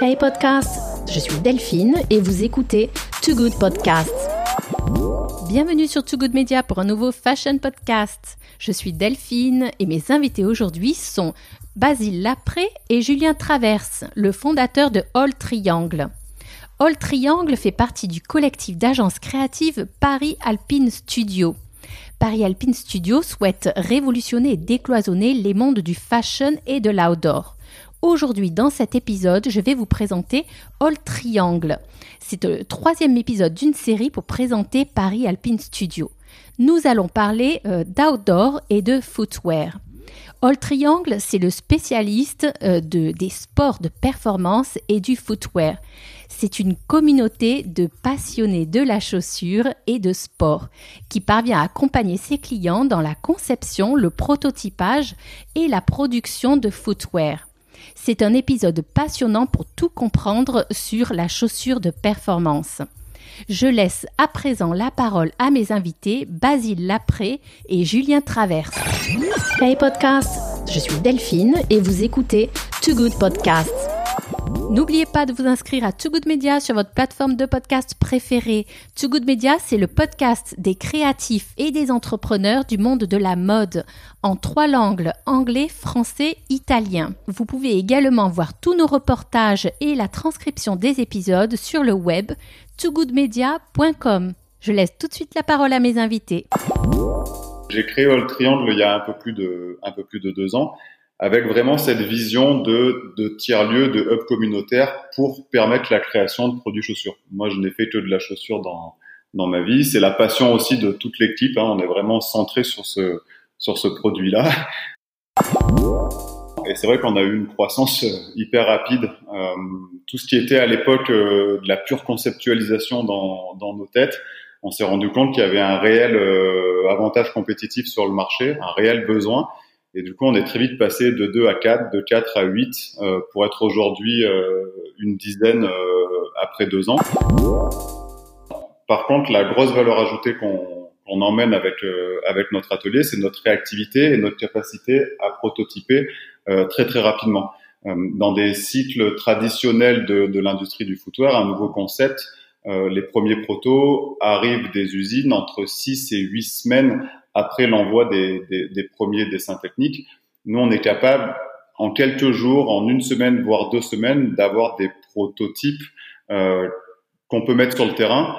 Hey podcast, je suis Delphine et vous écoutez Too Good Podcast. Bienvenue sur Too Good Media pour un nouveau fashion podcast. Je suis Delphine et mes invités aujourd'hui sont Basile Lapré et Julien Traverse, le fondateur de All Triangle. All Triangle fait partie du collectif d'agences créatives Paris Alpine Studio. Paris Alpine Studio souhaite révolutionner et décloisonner les mondes du fashion et de l'outdoor. Aujourd'hui, dans cet épisode, je vais vous présenter All Triangle. C'est le troisième épisode d'une série pour présenter Paris Alpine Studio. Nous allons parler euh, d'outdoor et de footwear. All Triangle, c'est le spécialiste euh, de, des sports de performance et du footwear. C'est une communauté de passionnés de la chaussure et de sport qui parvient à accompagner ses clients dans la conception, le prototypage et la production de footwear. C'est un épisode passionnant pour tout comprendre sur la chaussure de performance. Je laisse à présent la parole à mes invités Basile Lapré et Julien Traverse. Hey podcast, je suis Delphine et vous écoutez Too Good Podcast. N'oubliez pas de vous inscrire à Too Good Media sur votre plateforme de podcast préférée. Too Good Media, c'est le podcast des créatifs et des entrepreneurs du monde de la mode en trois langues, anglais, français, italien. Vous pouvez également voir tous nos reportages et la transcription des épisodes sur le web toogoodmedia.com. Je laisse tout de suite la parole à mes invités. J'ai créé All Triangle il y a un peu plus de, un peu plus de deux ans avec vraiment cette vision de, de tiers-lieu, de hub communautaire pour permettre la création de produits chaussures. Moi, je n'ai fait que de la chaussure dans, dans ma vie. C'est la passion aussi de toute l'équipe. Hein. On est vraiment centré sur ce, sur ce produit-là. Et c'est vrai qu'on a eu une croissance hyper rapide. Euh, tout ce qui était à l'époque euh, de la pure conceptualisation dans, dans nos têtes, on s'est rendu compte qu'il y avait un réel euh, avantage compétitif sur le marché, un réel besoin. Et du coup, on est très vite passé de 2 à 4, de 4 à 8, euh, pour être aujourd'hui euh, une dizaine euh, après deux ans. Par contre, la grosse valeur ajoutée qu'on qu'on emmène avec avec notre atelier, c'est notre réactivité et notre capacité à prototyper très très rapidement. dans des cycles traditionnels de, de l'industrie du footwear, un nouveau concept, les premiers protos arrivent des usines entre 6 et 8 semaines après l'envoi des, premiers dessins techniques. Nous, on est capable, en quelques jours, en une semaine, voire deux semaines, d'avoir des prototypes euh, qu'on peut mettre sur le terrain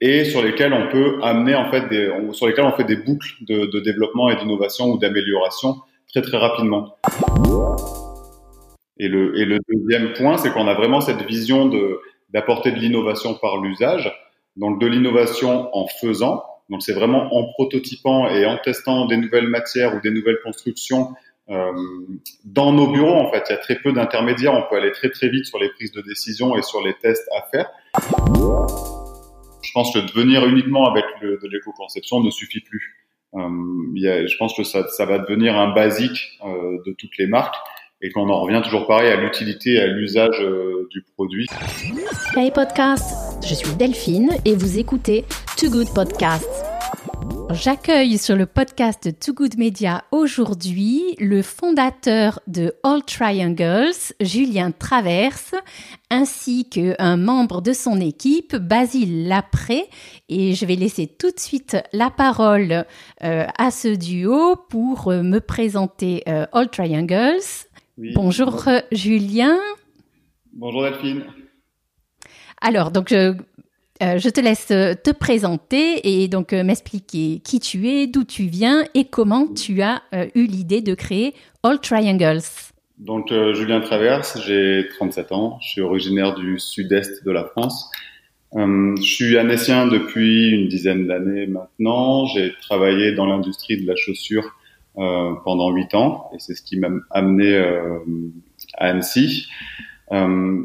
et sur lesquels on peut amener en fait des, sur lesquels on fait des boucles de, de développement et d'innovation ou d'amélioration très très rapidement. Et le, et le deuxième point, c'est qu'on a vraiment cette vision de d'apporter de l'innovation par l'usage, donc de l'innovation en faisant, donc c'est vraiment en prototypant et en testant des nouvelles matières ou des nouvelles constructions euh, dans nos bureaux. En fait, il y a très peu d'intermédiaires. On peut aller très très vite sur les prises de décision et sur les tests à faire. Je pense que devenir uniquement avec de l'éco-conception ne suffit plus. Euh, je pense que ça, ça, va devenir un basique euh, de toutes les marques et qu'on en revient toujours pareil à l'utilité à l'usage euh, du produit. Hey podcast, je suis Delphine et vous écoutez Too Good Podcast. J'accueille sur le podcast Too Good Media aujourd'hui le fondateur de All Triangles, Julien Traverse, ainsi qu'un membre de son équipe, Basile Lapré. Et je vais laisser tout de suite la parole euh, à ce duo pour euh, me présenter All Triangles. Bonjour euh, Julien. Bonjour Delphine. Alors, donc, je, euh, je te laisse euh, te présenter et donc m'expliquer qui tu es, d'où tu viens et comment tu as eu l'idée de créer All Triangles. Donc, Julien Traverse, j'ai 37 ans, je suis originaire du sud-est de la France. je suis annécien depuis une dizaine d'années maintenant. J'ai travaillé dans l'industrie de la chaussure pendant huit ans, et c'est ce qui m'a amené euh, à Annecy. Euh,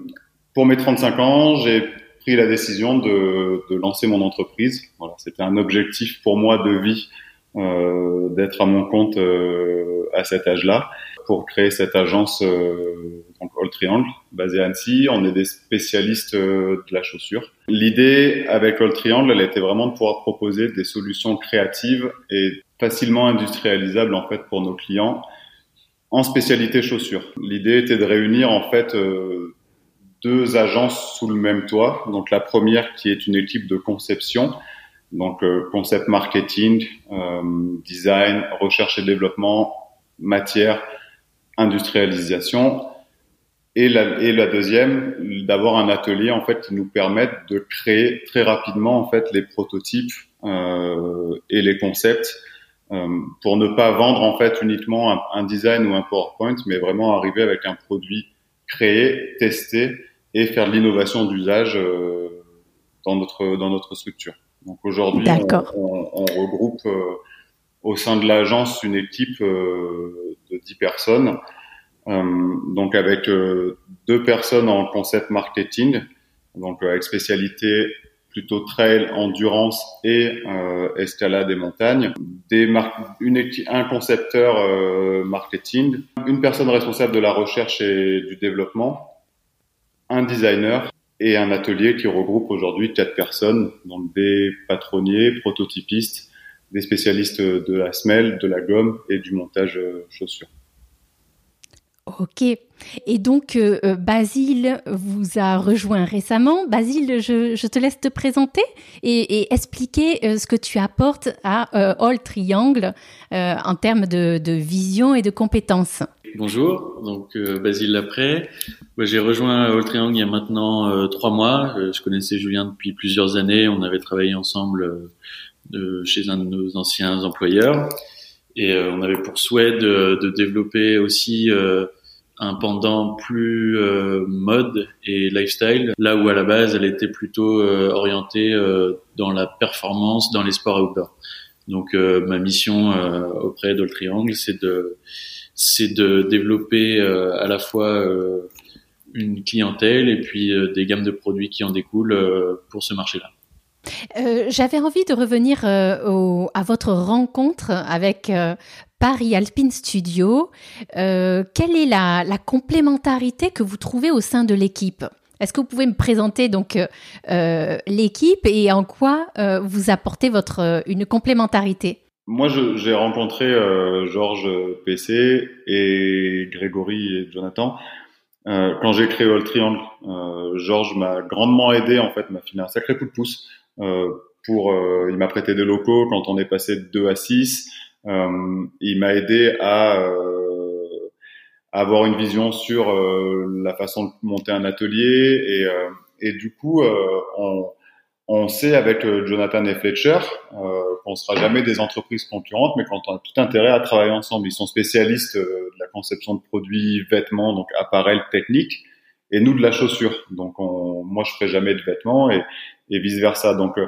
pour mes 35 ans, j'ai pris la décision de, lancer mon entreprise. C'était un objectif pour moi de vie euh, d'être à mon compte euh, à cet âge-là pour créer cette agence euh, donc All Triangle basée à Annecy. On est des spécialistes de la chaussure. L'idée avec All Triangle, elle était vraiment de pouvoir proposer des solutions créatives et facilement industrialisable en fait pour nos clients en spécialité chaussures. L'idée était de réunir en fait euh, deux agences sous le même toit. Donc la première qui est une équipe de conception, donc euh, concept marketing, euh, design, recherche et développement, matière, industrialisation. Et la, et la deuxième, d'avoir un atelier en fait qui nous permette de créer très rapidement en fait les prototypes euh, et les concepts pour ne pas vendre en fait uniquement un, un, design ou un PowerPoint, mais vraiment arriver avec un produit créé, testé et faire de l'innovation d'usage euh, dans notre dans notre structure. Donc aujourd'hui, on, on, regroupe euh, au sein de l'agence une équipe euh, de 10 personnes, euh, donc avec deux personnes en concept marketing, donc avec spécialité plutôt trail, endurance et escalade et montagne, des une un concepteur marketing, une personne responsable de la recherche et du développement, un designer et un atelier qui regroupe aujourd'hui quatre personnes, donc des patronniers, prototypistes, des spécialistes de la semelle, de la gomme et du montage euh, chaussures. Ok. Et donc, euh, euh, Basile vous a rejoint récemment. Basile, je, te laisse te présenter et, expliquer ce que tu apportes à All Triangle en termes de, vision et de compétences. Bonjour, donc Basile Lapré. J'ai rejoint All Triangle il y a maintenant trois mois. je connaissais Julien depuis plusieurs années. On avait travaillé ensemble chez un de nos anciens employeurs. Et on avait pour souhait de, de développer aussi un pendant plus euh, mode et lifestyle, là où à la base elle était plutôt euh, orientée euh, dans la performance, dans les sports outdoor. Donc ma mission auprès d'All Triangle, c'est de c'est de développer à la fois une clientèle et puis des gammes de produits qui en découlent pour ce marché-là. Euh, J'avais envie de revenir euh, à votre rencontre avec euh, Paris Alpine Studio. Quelle est la, complémentarité que vous trouvez au sein de l'équipe? Est-ce que vous pouvez me présenter donc l'équipe et en quoi vous apportez votre une complémentarité? Moi, j'ai rencontré Georges PC et Grégory et Jonathan quand j'ai créé All Triangle. Georges m'a grandement aidé, en fait, m'a filé un sacré coup de pouce pour, euh, il m'a prêté des locaux quand on est passé de 2 à 6. Euh, il m'a aidé à, avoir une vision sur la façon de monter un atelier et, et du coup, on, on sait avec Jonathan et Fletcher euh, qu'on sera jamais des entreprises concurrentes, mais qu'on a tout intérêt à travailler ensemble. Ils sont spécialistes de la conception de produits, vêtements, donc appareils techniques, et nous de la chaussure. Donc, on, moi, je ferai jamais de vêtements et, et vice versa. Donc, euh,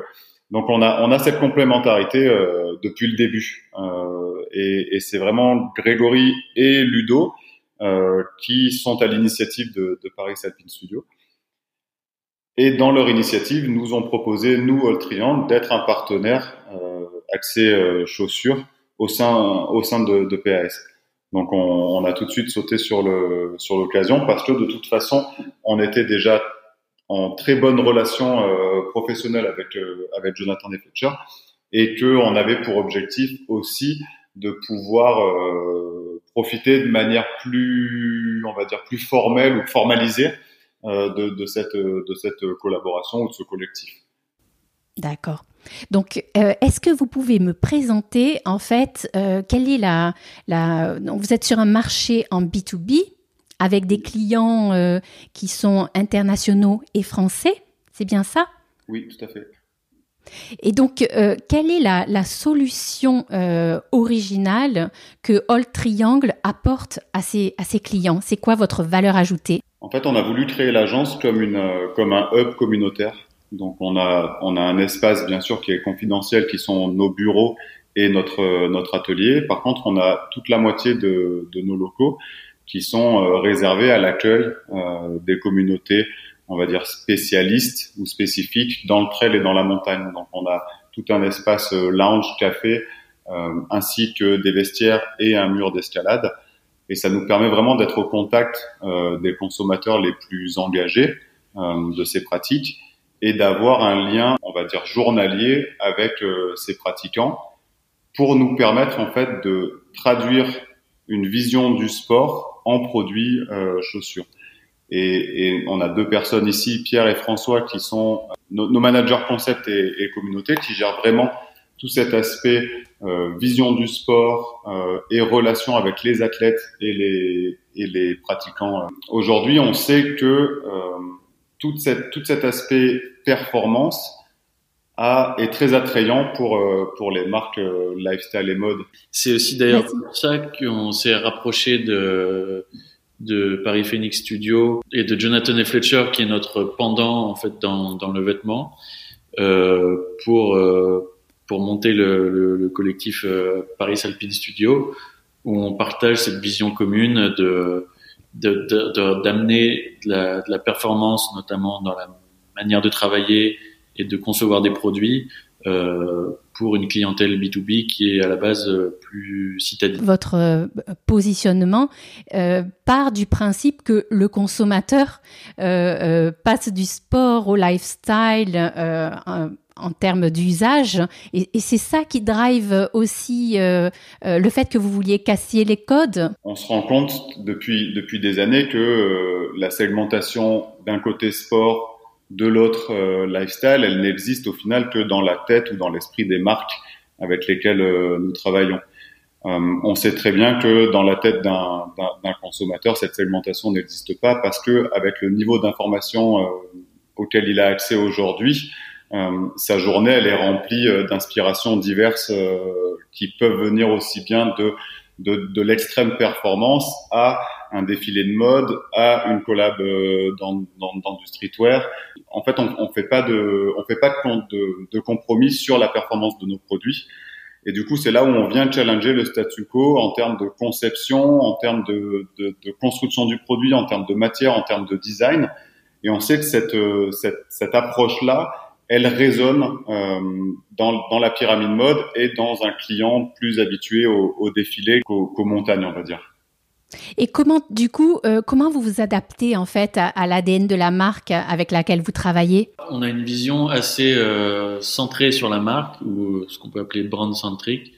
donc on a on a cette complémentarité euh, depuis le début. Euh, et, et c'est vraiment Grégory et Ludo euh, qui sont à l'initiative de, de Paris Alpine Studio. Et dans leur initiative, nous ont proposé, nous, All Triangle, d'être un partenaire euh, chaussures au sein, au sein de, de PAS. Donc on, a tout de suite sauté sur l'occasion parce que de toute façon, on était déjà en très bonne relation euh, professionnelle avec euh, avec Jonathan Fletcher et que on avait pour objectif aussi de pouvoir euh, profiter de manière plus on va dire plus formelle ou formalisée euh, de, cette de cette collaboration ou de ce collectif. D'accord. Donc, euh, est-ce que vous pouvez me présenter en fait euh, quelle est la, la vous êtes sur un marché en B2B avec des clients euh, qui sont internationaux et français, c'est bien ça? Oui, tout à fait. Et donc, quelle est la, la solution originale que All Triangle apporte à ses, à ses clients? C'est quoi votre valeur ajoutée? En fait, on a voulu créer l'agence comme, une, comme un hub communautaire. Donc, on a, on a un espace, bien sûr, qui est confidentiel, qui sont nos bureaux et notre, notre atelier. Par contre, on a toute la moitié de, de nos locaux qui sont euh, réservés à l'accueil euh, des communautés, on va dire spécialistes ou spécifiques dans le trail et dans la montagne. Donc on a tout un espace euh, lounge, café, ainsi que des vestiaires et un mur d'escalade. Et ça nous permet vraiment d'être au contact des consommateurs les plus engagés de ces pratiques et d'avoir un lien, on va dire journalier, avec ces pratiquants pour nous permettre en fait de traduire une vision du sport en produits euh, chaussures. Et, et, on a deux personnes ici, Pierre et François, qui sont nos, nos managers concept et, et, communauté, qui gèrent vraiment tout cet aspect euh, vision du sport euh, et relation avec les athlètes et les, et les pratiquants. Aujourd'hui, on sait que euh, toute cette, tout cet aspect performance a, est très attrayant pour, euh, pour les marques euh, lifestyle et mode. C'est aussi d'ailleurs pour ça qu'on s'est rapproché de, de Paris Phoenix Studio et de Jonathan et Fletcher, qui est notre pendant en fait dans, dans le vêtement, euh, pour euh, pour monter le, le, le collectif euh, Paris Alpine Studio, où on partage cette vision commune de d'amener de, de, de, la, de la performance, notamment dans la manière de travailler et de concevoir des produits euh, pour une clientèle B2B qui est à la base euh, plus citadine. Votre euh, positionnement euh, part du principe que le consommateur euh, passe du sport au lifestyle en termes d'usage. Et, c'est ça qui drive aussi euh, euh, le fait que vous vouliez casser les codes. On se rend compte depuis, depuis des années que euh, la segmentation d'un côté sport, de l'autre lifestyle, elle n'existe au final que dans la tête ou dans l'esprit des marques avec lesquelles nous travaillons. on sait très bien que dans la tête d'un consommateur, cette segmentation n'existe pas parce que avec le niveau d'information auquel il a accès aujourd'hui, sa journée, elle est remplie euh, d'inspirations diverses euh, qui peuvent venir aussi bien de de, de l'extrême performance à un défilé de mode, à une collab dans, dans, dans du streetwear. En fait, on, on fait pas de, on fait pas de, de, de, compromis sur la performance de nos produits. Et du coup, c'est là où on vient challenger le statu quo en termes de conception, en termes de, de, de construction du produit, en termes de matière, en termes de design. Et on sait que cette, cette, cette approche-là, elle résonne euh, dans, dans, la pyramide mode et dans un client plus habitué au, au défilé qu'aux qu montagnes, on va dire. Et comment, du coup, euh, comment vous vous adaptez en fait à, à l'ADN de la marque avec laquelle vous travaillez? On a une vision assez euh, centrée sur la marque ou ce qu'on peut appeler brand centric,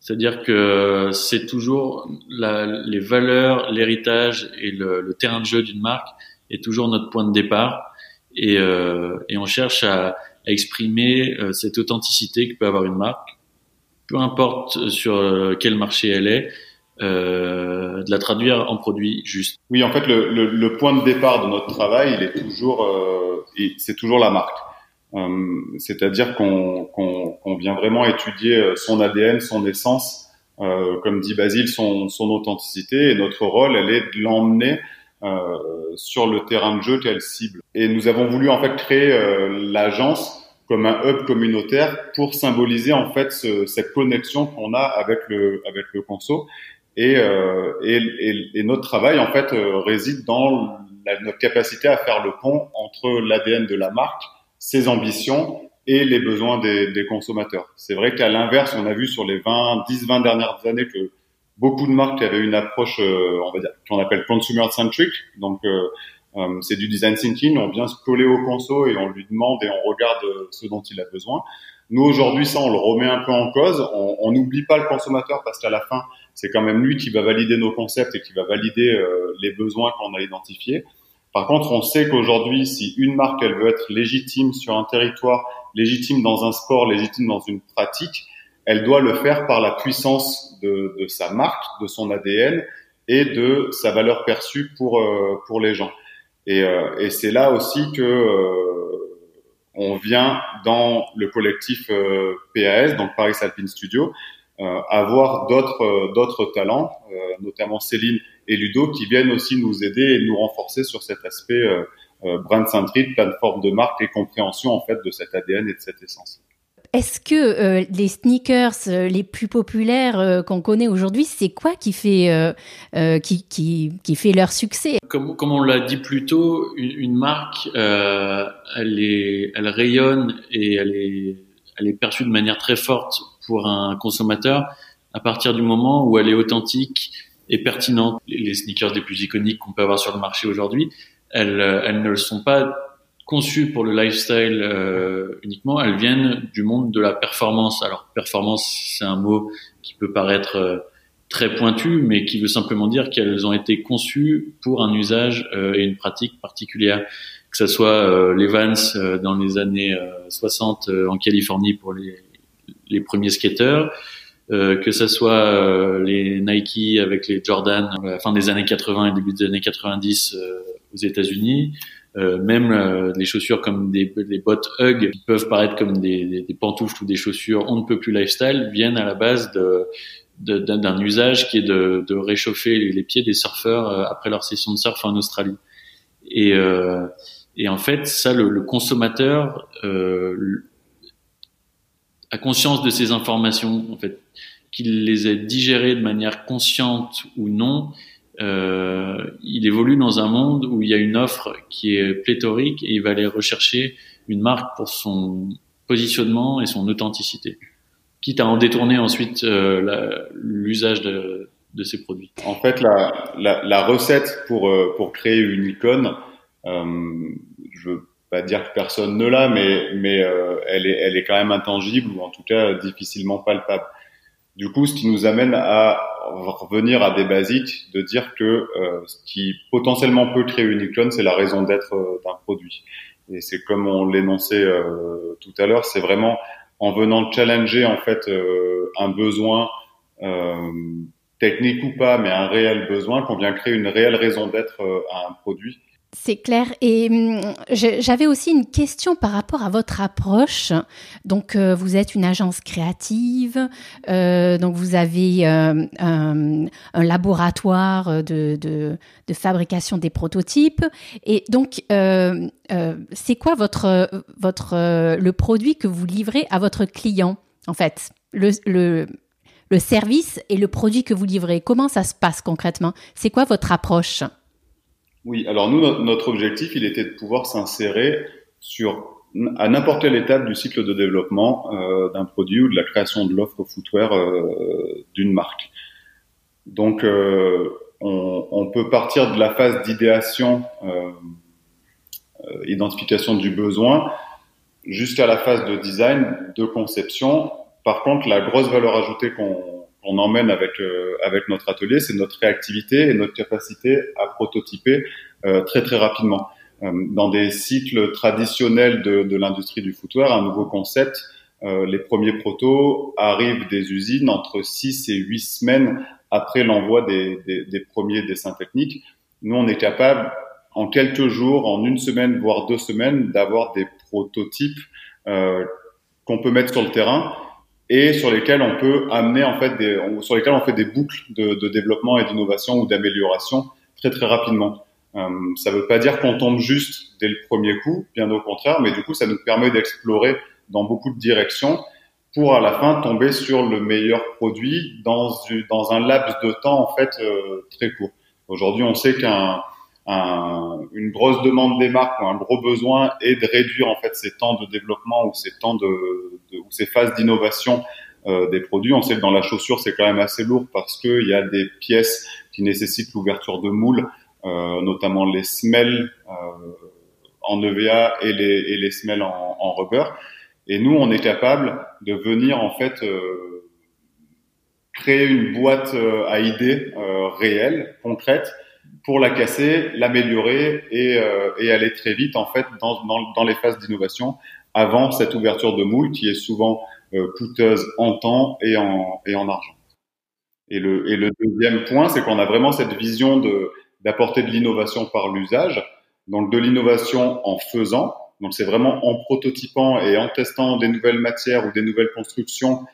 c'est-à-dire que c'est toujours la, les valeurs, l'héritage et le, le, terrain de jeu d'une marque est toujours notre point de départ. Et, euh, et on cherche à à exprimer euh, cette authenticité que peut avoir une marque, peu importe sur euh, quel marché elle est, euh, de la traduire en produit juste. Oui, en fait, le, le, le, point de départ de notre travail, il est toujours, euh, c'est toujours la marque. Euh, C'est-à-dire qu'on vient vraiment étudier son ADN, son essence, euh, comme dit Basile, son, son authenticité. Et notre rôle, elle est de l'emmener euh, sur le terrain de jeu qu'elle cible. Et nous avons voulu en fait créer euh, l'agence comme un hub communautaire pour symboliser en fait ce, cette connexion qu'on a avec le avec le conso. Et, euh, et, et, notre travail en fait euh, réside dans la, notre capacité à faire le pont entre l'ADN de la marque, ses ambitions et les besoins des, des consommateurs. C'est vrai qu'à l'inverse, on a vu sur les 20, 10, 20 dernières années que beaucoup de marques qui avaient une approche, euh, on va dire, qu'on appelle consumer centric. Donc, euh, euh, c'est du design thinking. On vient se coller au conso et on lui demande et on regarde ce dont il a besoin. Nous aujourd'hui, ça, on le remet un peu en cause. On n'oublie pas le consommateur parce qu'à la fin, c'est quand même lui qui va valider nos concepts et qui va valider euh, les besoins qu'on a identifiés. Par contre, on sait qu'aujourd'hui, si une marque, elle veut être légitime sur un territoire, légitime dans un sport, légitime dans une pratique, elle doit le faire par la puissance de, sa marque, de son ADN et de sa valeur perçue pour euh, pour les gens. Et, euh, et c'est là aussi que euh, on vient dans le collectif PAS, donc Paris Alpine Studio, avoir d'autres d'autres talents, notamment Céline et Ludo, qui viennent aussi nous aider et nous renforcer sur cet aspect brand centric, plateforme de marque et compréhension en fait de cet ADN et de cette essence. Est-ce que euh, les sneakers euh, les plus populaires euh, qu'on connaît aujourd'hui, c'est quoi qui fait qui, qui, qui, fait leur succès? Comme, comme on l'a dit plus tôt, une, une marque, elle, est, elle rayonne et elle est, elle est perçue de manière très forte pour un consommateur à partir du moment où elle est authentique et pertinente. Les sneakers les plus iconiques qu'on peut avoir sur le marché aujourd'hui, elles, elles ne le sont pas conçues pour le lifestyle euh, uniquement, elles viennent du monde de la performance. Alors performance, c'est un mot qui peut paraître euh, très pointues, mais qui veut simplement dire qu'elles ont été conçues pour un usage et une pratique particulière. Que ce soit les Vans dans les années 60 en Californie pour les, les premiers skateurs, euh, que ça soit euh, les Nike avec les Jordan à la fin des années 80 et début des années 90 euh, aux États-Unis, même les chaussures comme des, des bottes Hug qui peuvent paraître comme des, des, pantoufles ou des chaussures on ne peut plus lifestyle viennent à la base de d'un usage qui est de, de réchauffer les, pieds des surfeurs après leur session de surf en Australie. Et, et en fait, ça, le, le consommateur a conscience de ces informations, en fait, qu'il les ait digérées de manière consciente ou non, euh, il évolue dans un monde où il y a une offre qui est pléthorique et il va aller rechercher une marque pour son positionnement et son authenticité, quitte à en détourner ensuite euh, l'usage de, de, ces produits. En fait, la, recette pour, euh, pour créer une icône, euh, je pas dire que personne ne l'a, mais, mais euh, elle, est, elle est quand même intangible ou en tout cas difficilement palpable. Du coup, ce qui nous amène à revenir à des basiques, de dire que euh, ce qui potentiellement peut créer une icône, c'est la raison d'être euh, d'un produit. Et c'est comme on l'énonçait tout à l'heure, c'est vraiment en venant challenger en fait un besoin technique ou pas, mais un réel besoin, qu'on vient créer une réelle raison d'être à un produit c'est clair. Et hum, j'avais aussi une question par rapport à votre approche. Donc, euh, vous êtes une agence créative, euh, donc vous avez euh, un, laboratoire de, fabrication des prototypes. Et donc, c'est quoi votre, votre, le produit que vous livrez à votre client, en fait? Le, le service et le produit que vous livrez, comment ça se passe concrètement? C'est quoi votre approche? Oui, alors nous, notre objectif, il était de pouvoir s'insérer sur à n'importe quelle étape du cycle de développement euh, d'un produit ou de la création de l'offre footwear euh, d'une marque. Donc, euh, on, on, peut partir de la phase d'idéation, euh, euh, identification du besoin, jusqu'à la phase de design, de conception. Par contre, la grosse valeur ajoutée qu'on on emmène avec euh, avec notre atelier, c'est notre réactivité et notre capacité à prototyper euh, très très rapidement. Euh, dans des cycles traditionnels de, de l'industrie du footwear, un nouveau concept, les premiers protos arrivent des usines entre 6 et 8 semaines après l'envoi des, des, des, premiers dessins techniques. Nous, on est capable, en quelques jours, en une semaine, voire deux semaines, d'avoir des prototypes euh, qu'on peut mettre sur le terrain et sur lesquels on peut amener en fait des, sur lesquels on fait des boucles de, de développement et d'innovation ou d'amélioration très très rapidement. Euh, ça ne veut pas dire qu'on tombe juste dès le premier coup, bien au contraire, mais du coup ça nous permet d'explorer dans beaucoup de directions pour à la fin tomber sur le meilleur produit dans, dans un laps de temps en fait euh, très court. Aujourd'hui, on sait qu'un un, une grosse demande des marques ou un gros besoin est de réduire en fait ces temps de développement ou ces temps de, de ou ces phases d'innovation euh, des produits. On sait que dans la chaussure c'est quand même assez lourd parce qu'il y a des pièces qui nécessitent l'ouverture de moules, euh, notamment les semelles euh, en EVA et les, et les semelles en, en, rubber. Et nous, on est capable de venir en fait euh, créer une boîte euh, à idées euh, réelle, concrète, pour la casser, l'améliorer et, euh, et, aller très vite en fait dans, dans, dans les phases d'innovation avant cette ouverture de moule qui est souvent euh, coûteuse en temps et en, et en argent. Et le, et le deuxième point, c'est qu'on a vraiment cette vision de d'apporter de l'innovation par l'usage, donc de l'innovation en faisant. Donc c'est vraiment en prototypant et en testant des nouvelles matières ou des nouvelles constructions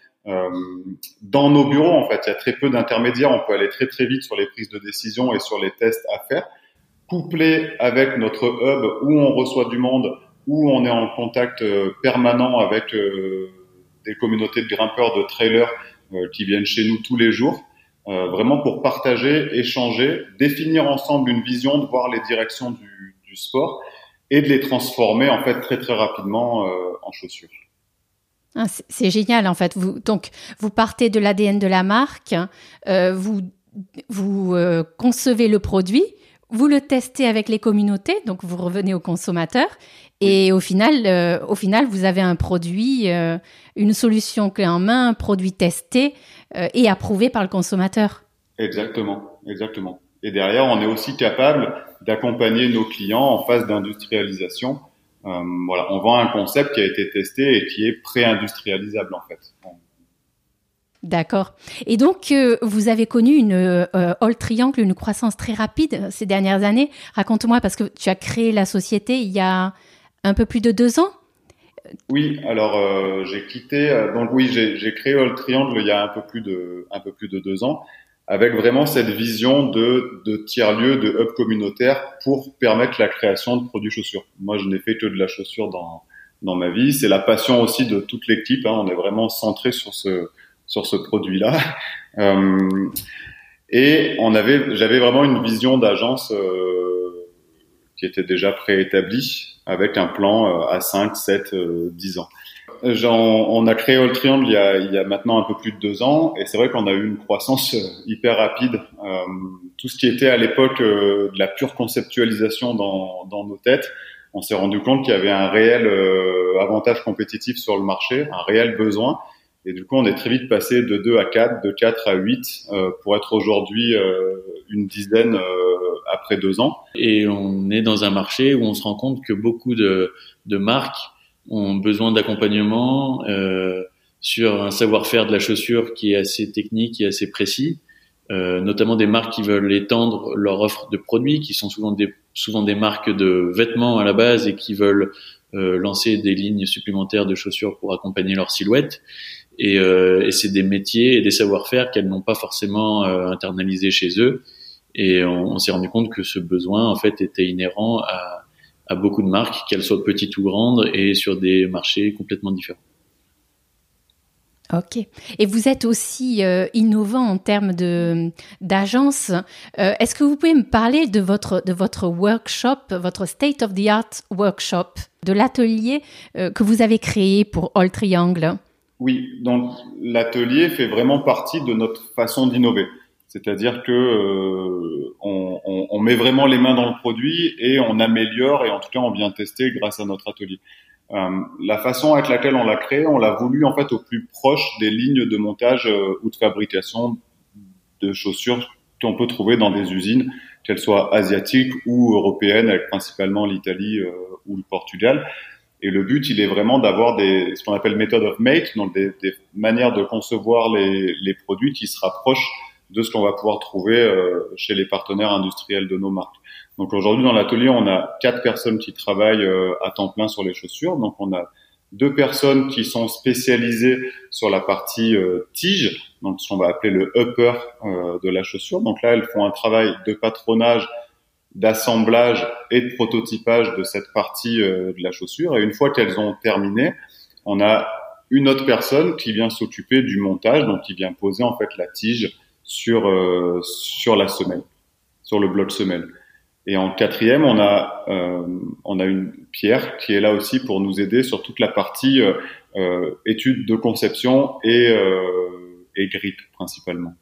dans nos bureaux, en fait, il y a très peu d'intermédiaires. On peut aller très très vite sur les prises de décision et sur les tests à faire. Couplé avec notre hub où on reçoit du monde, où on est en contact euh, permanent avec euh, des communautés de grimpeurs, de trailers qui viennent chez nous tous les jours, vraiment pour partager, échanger, définir ensemble une vision, de voir les directions du, du sport et de les transformer en fait très très rapidement en chaussures. Ah, c'est génial en fait. Vous, donc, vous partez de l'ADN de la marque, euh, vous, vous euh, concevez le produit, vous le testez avec les communautés, donc vous revenez au consommateur, et au final, euh, au final, vous avez un produit, une solution clé en main, un produit testé et approuvé par le consommateur. Exactement, exactement. Et derrière, on est aussi capable d'accompagner nos clients en phase d'industrialisation. Euh, voilà, on vend un concept qui a été testé et qui est pré-industrialisable en fait. D'accord. Et donc, euh, vous avez connu une euh, All Triangle, une croissance très rapide ces dernières années. Raconte-moi, parce que tu as créé la société il y a un peu plus de deux ans. Oui, alors euh, j'ai quitté. Euh, donc oui, j'ai créé All Triangle il y a un peu plus de un peu plus de deux ans, avec vraiment cette vision de, de tiers-lieu, de hub communautaire pour permettre la création de produits chaussures. Moi, je n'ai fait que de la chaussure dans dans ma vie. C'est la passion aussi de toute l'équipe. Hein. On est vraiment centré sur ce sur ce produit-là. Euh, et on avait, j'avais vraiment une vision d'agence euh, qui était déjà préétablie avec un plan euh, à 5, 7, 10 ans. On a créé All Triangle il y a, il y a maintenant un peu plus de deux ans et c'est vrai qu'on a eu une croissance euh, hyper rapide. Euh, tout ce qui était à l'époque de la pure conceptualisation dans, dans nos têtes, on s'est rendu compte qu'il y avait un réel avantage compétitif sur le marché, un réel besoin. Et du coup, on est très vite passé de 2 à 4, de 4 à 8, euh, pour être aujourd'hui euh, une dizaine euh, après deux ans. Et on est dans un marché où on se rend compte que beaucoup de, de marques ont besoin d'accompagnement sur un savoir-faire de la chaussure qui est assez technique et assez précis. notamment des marques qui veulent étendre leur offre de produits, qui sont souvent des, souvent des marques de vêtements à la base et qui veulent lancer des lignes supplémentaires de chaussures pour accompagner leur silhouette. Et, euh, et c'est des métiers et des savoir-faire qu'elles n'ont pas forcément euh, internalisés chez eux. Et on s'est rendu compte que ce besoin, en fait, était inhérent à, à beaucoup de marques, qu'elles soient petites ou grandes, et sur des marchés complètement différents. Ok. Et vous êtes aussi euh, innovant en termes de d'agence. Euh, Est-ce que vous pouvez me parler de votre de votre workshop, votre state of the art workshop, de l'atelier euh, que vous avez créé pour All Triangle? Oui, donc l'atelier fait vraiment partie de notre façon d'innover. C'est-à-dire que euh, on, on, on, met vraiment les mains dans le produit et on améliore et en tout cas on vient tester grâce à notre atelier. Euh, la façon avec laquelle on l'a créé, on l'a voulu en fait au plus proche des lignes de montage euh, ou de fabrication de chaussures qu'on peut trouver dans des usines, qu'elles soient asiatiques ou européennes, avec principalement l'Italie euh, ou le Portugal. Et le but, il est vraiment d'avoir des, ce qu'on appelle method of make, donc des, des manières de concevoir les, les, produits qui se rapprochent de ce qu'on va pouvoir trouver euh, chez les partenaires industriels de nos marques. Donc aujourd'hui, dans l'atelier, on a quatre personnes qui travaillent euh, à temps plein sur les chaussures. Donc on a deux personnes qui sont spécialisées sur la partie euh, tige, donc ce qu'on va appeler le upper de la chaussure. Donc là, elles font un travail de patronage d'assemblage et de prototypage de cette partie de la chaussure. Et une fois qu'elles ont terminé, on a une autre personne qui vient s'occuper du montage, donc qui vient poser en fait la tige sur euh, sur la semelle, sur le bloc semelle. Et en quatrième, on a euh, on a une Pierre qui est là aussi pour nous aider sur toute la partie euh, étude de conception et et grippe principalement.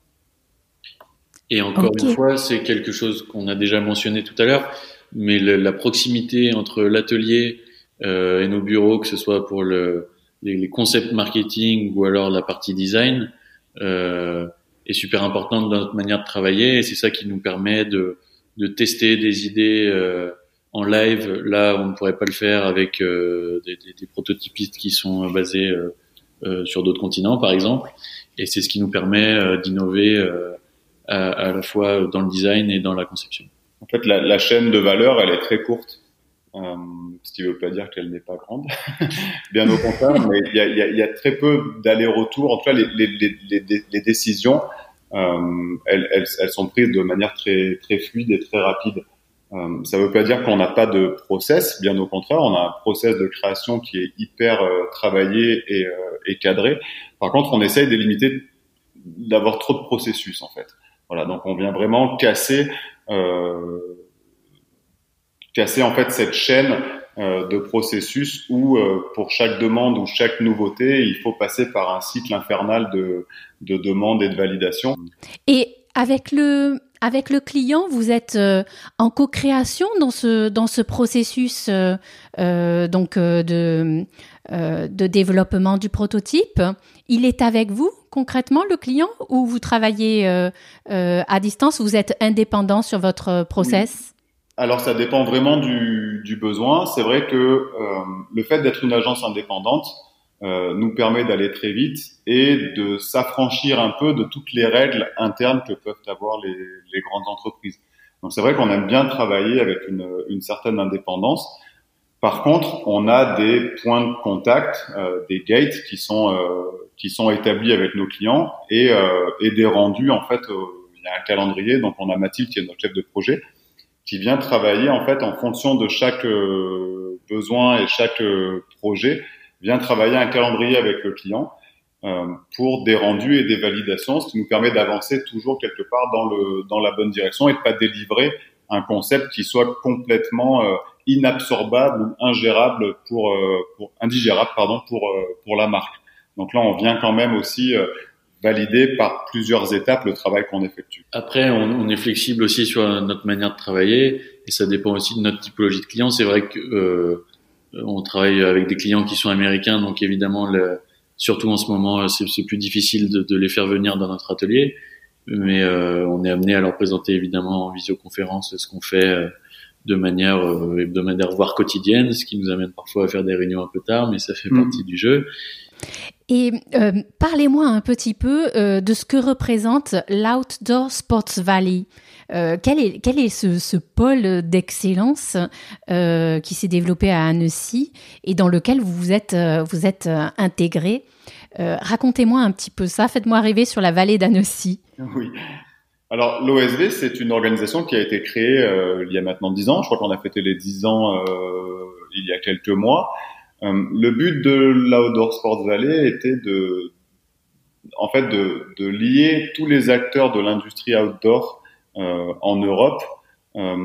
Et encore une fois, c'est quelque chose qu'on a déjà mentionné tout à l'heure, mais le, la proximité entre l'atelier euh, et nos bureaux, que ce soit pour le, les, les, concepts marketing ou alors la partie design, euh, est super importante dans notre manière de travailler et c'est ça qui nous permet de, de tester des idées euh, en live. Là, on ne pourrait pas le faire avec euh, des, des, des, prototypistes qui sont basés euh, euh, sur d'autres continents, par exemple. Et c'est ce qui nous permet d'innover à, à, la fois dans le design et dans la conception. En fait, la, la chaîne de valeur, elle est très courte. Euh, ce qui ne veut pas dire qu'elle n'est pas grande, bien au contraire, mais il y a, y, a, y a, très peu d'allers-retours. En tout cas, les, les, les, les décisions, euh, elles, elles, elles, sont prises de manière très, très fluide et très rapide. Euh, ça ne veut pas dire qu'on n'a pas de process, bien au contraire, on a un process de création qui est hyper euh, travaillé et, euh, et cadré. Par contre, on essaye d'éliminer d'avoir trop de processus en fait. Voilà, donc on vient vraiment casser, euh, casser en fait cette chaîne euh, de processus où euh, pour chaque demande ou chaque nouveauté, il faut passer par un cycle infernal de, de demande et de validation. Et avec le avec le client, vous êtes euh, en co-création dans ce dans ce processus euh, euh donc de de développement du prototype. Il est avec vous concrètement le client ou vous travaillez à distance, vous êtes indépendant sur votre process? Alors ça dépend vraiment du, du besoin. C'est vrai que le fait d'être une agence indépendante, euh, nous permet d'aller très vite et de s'affranchir un peu de toutes les règles internes que peuvent avoir les, les grandes entreprises. Donc c'est vrai qu'on aime bien travailler avec une, une, certaine indépendance. Par contre, on a des points de contact, euh, des gates qui sont euh, qui sont établis avec nos clients et, euh, et des rendus en fait. il y a un calendrier, donc on a Mathilde qui est notre chef de projet, qui vient travailler en fait en fonction de chaque besoin et chaque projet vient travailler un calendrier avec le client euh, pour des rendus et des validations, ce qui nous permet d'avancer toujours quelque part dans le dans la bonne direction et de pas délivrer un concept qui soit complètement euh, inabsorbable ou ingérable pour, euh, pour indigérable pardon pour pour la marque. Donc là, on vient quand même aussi valider par plusieurs étapes le travail qu'on effectue. Après, on, on, est flexible aussi sur notre manière de travailler et ça dépend aussi de notre typologie de client. C'est vrai que on travaille avec des clients qui sont américains, donc évidemment, le, surtout en ce moment, c'est plus difficile de, de, les faire venir dans notre atelier. Mais euh, on est amené à leur présenter évidemment en visioconférence ce qu'on fait euh, de manière euh, hebdomadaire, voire quotidienne, ce qui nous amène parfois à faire des réunions un peu tard, mais ça fait mmh. partie du jeu. Et euh, parlez-moi un petit peu euh, de ce que représente l'Outdoor Sports Valley. Euh, quel est, ce, pôle d'excellence qui s'est développé à Annecy et dans lequel vous vous êtes intégré? Racontez-moi un petit peu ça, faites-moi rêver sur la vallée d'Annecy. Oui. Alors l'OSV, c'est une organisation qui a été créée il y a maintenant 10 ans. Je crois qu'on a fêté les 10 ans il y a quelques mois. Le but de l'Outdoor Sports Valley était de, en fait, de, de lier tous les acteurs de l'industrie outdoor euh, en Europe euh,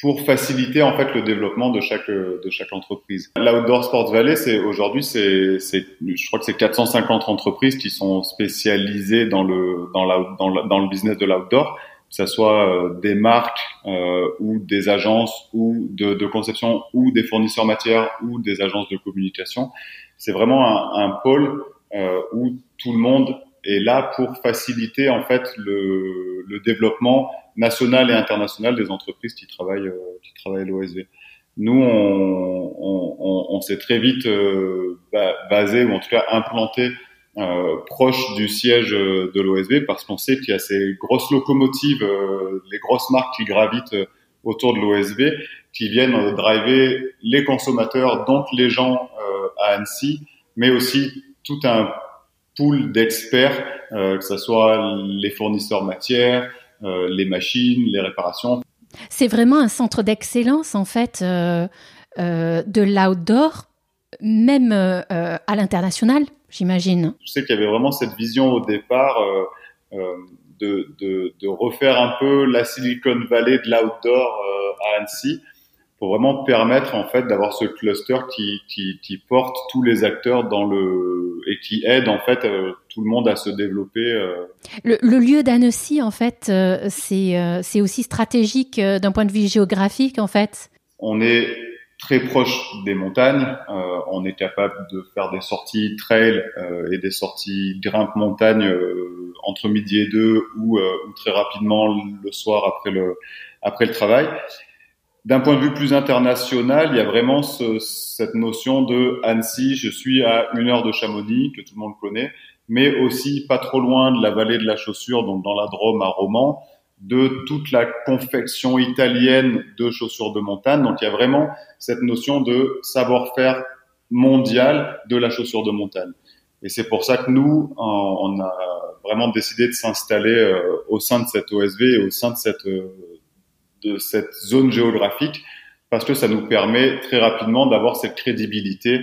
pour faciliter en fait le développement de chaque de chaque entreprise. L'Outdoor Sports Valley, c'est aujourd'hui c'est c'est je crois que c'est 450 entreprises qui sont spécialisées dans le dans la dans le, dans le business de l'outdoor, que ce soit euh, des marques euh, ou des agences ou de, de, conception ou des fournisseurs matières ou des agences de communication. C'est vraiment un, un pôle euh, où tout le monde est là pour faciliter en fait le, le développement national et international des entreprises qui travaillent qui travaillent l'OSV. Nous, on, on, on s'est très vite euh, basé ou en tout cas implanté euh, proche du siège de l'OSV parce qu'on sait qu'il y a ces grosses locomotives, euh, les grosses marques qui gravitent autour de l'OSV, qui viennent driver les consommateurs, donc les gens à Annecy, mais aussi tout un pool d'experts, que ce soit les fournisseurs matières, euh, les machines, les réparations. C'est vraiment un centre d'excellence en fait euh, euh, de l'outdoor, même à l'international, j'imagine. Je sais qu'il y avait vraiment cette vision au départ de, de, de, refaire un peu la Silicon Valley de l'outdoor à Annecy pour vraiment permettre en fait d'avoir ce cluster qui, qui, qui, porte tous les acteurs dans le et qui aide en fait euh, tout le monde à se développer. Euh. Le, le, lieu d'Annecy en fait euh, c'est c'est aussi stratégique d'un point de vue géographique en fait. On est très proche des montagnes, on est capable de faire des sorties trail et des sorties grimpe montagne entre midi et deux ou, ou très rapidement le soir après le après le travail. D'un point de vue plus international, il y a vraiment ce, cette notion de Annecy, je suis à une heure de Chamonix, que tout le monde connaît, mais aussi pas trop loin de la vallée de la chaussure, donc dans la Drôme à Romans, de toute la confection italienne de chaussures de montagne. Donc il y a vraiment cette notion de savoir-faire mondial de la chaussure de montagne. Et c'est pour ça que nous, on a vraiment décidé de s'installer euh, au sein de cette OSV et au sein de cette euh, de cette zone géographique parce que ça nous permet très rapidement d'avoir cette crédibilité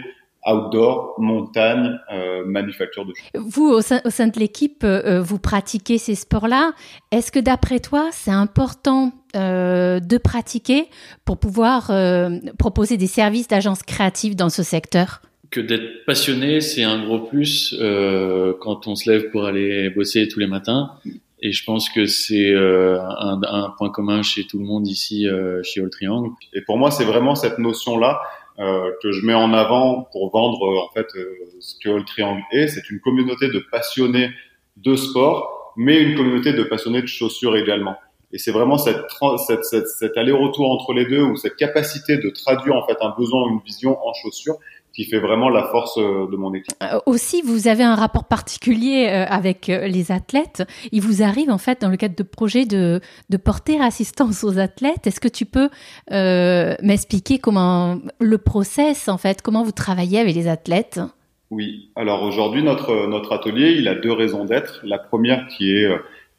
outdoor, montagne, euh, manufacture de choses. Vous, au sein, au sein de l'équipe, euh, vous pratiquez ces sports-là. Est-ce que d'après toi, c'est important euh, de pratiquer pour pouvoir euh, proposer des services d'agence créative dans ce secteur? Que d'être passionné, c'est un gros plus euh, quand on se lève pour aller bosser tous les matins. Et je pense que c'est euh, un, un, point commun chez tout le monde ici, euh, chez All Triangle. Et pour moi, c'est vraiment cette notion-là. Euh, que je mets en avant pour vendre euh, en fait euh, ce que le Triangle est. C'est une communauté de passionnés de sport, mais une communauté de passionnés de chaussures également. Et c'est vraiment cette, cette, cette, cet aller-retour entre les deux ou cette capacité de traduire en fait un besoin ou une vision en chaussures qui fait vraiment la force euh, de mon équipe. Euh, aussi, vous avez un rapport particulier euh, avec les athlètes. Il vous arrive en fait dans le cadre de projets de, de porter assistance aux athlètes. Est-ce que tu peux euh, m'expliquer comment le process en fait, comment vous travaillez avec les athlètes? Oui. Alors aujourd'hui, notre notre atelier, il a deux raisons d'être. La première qui est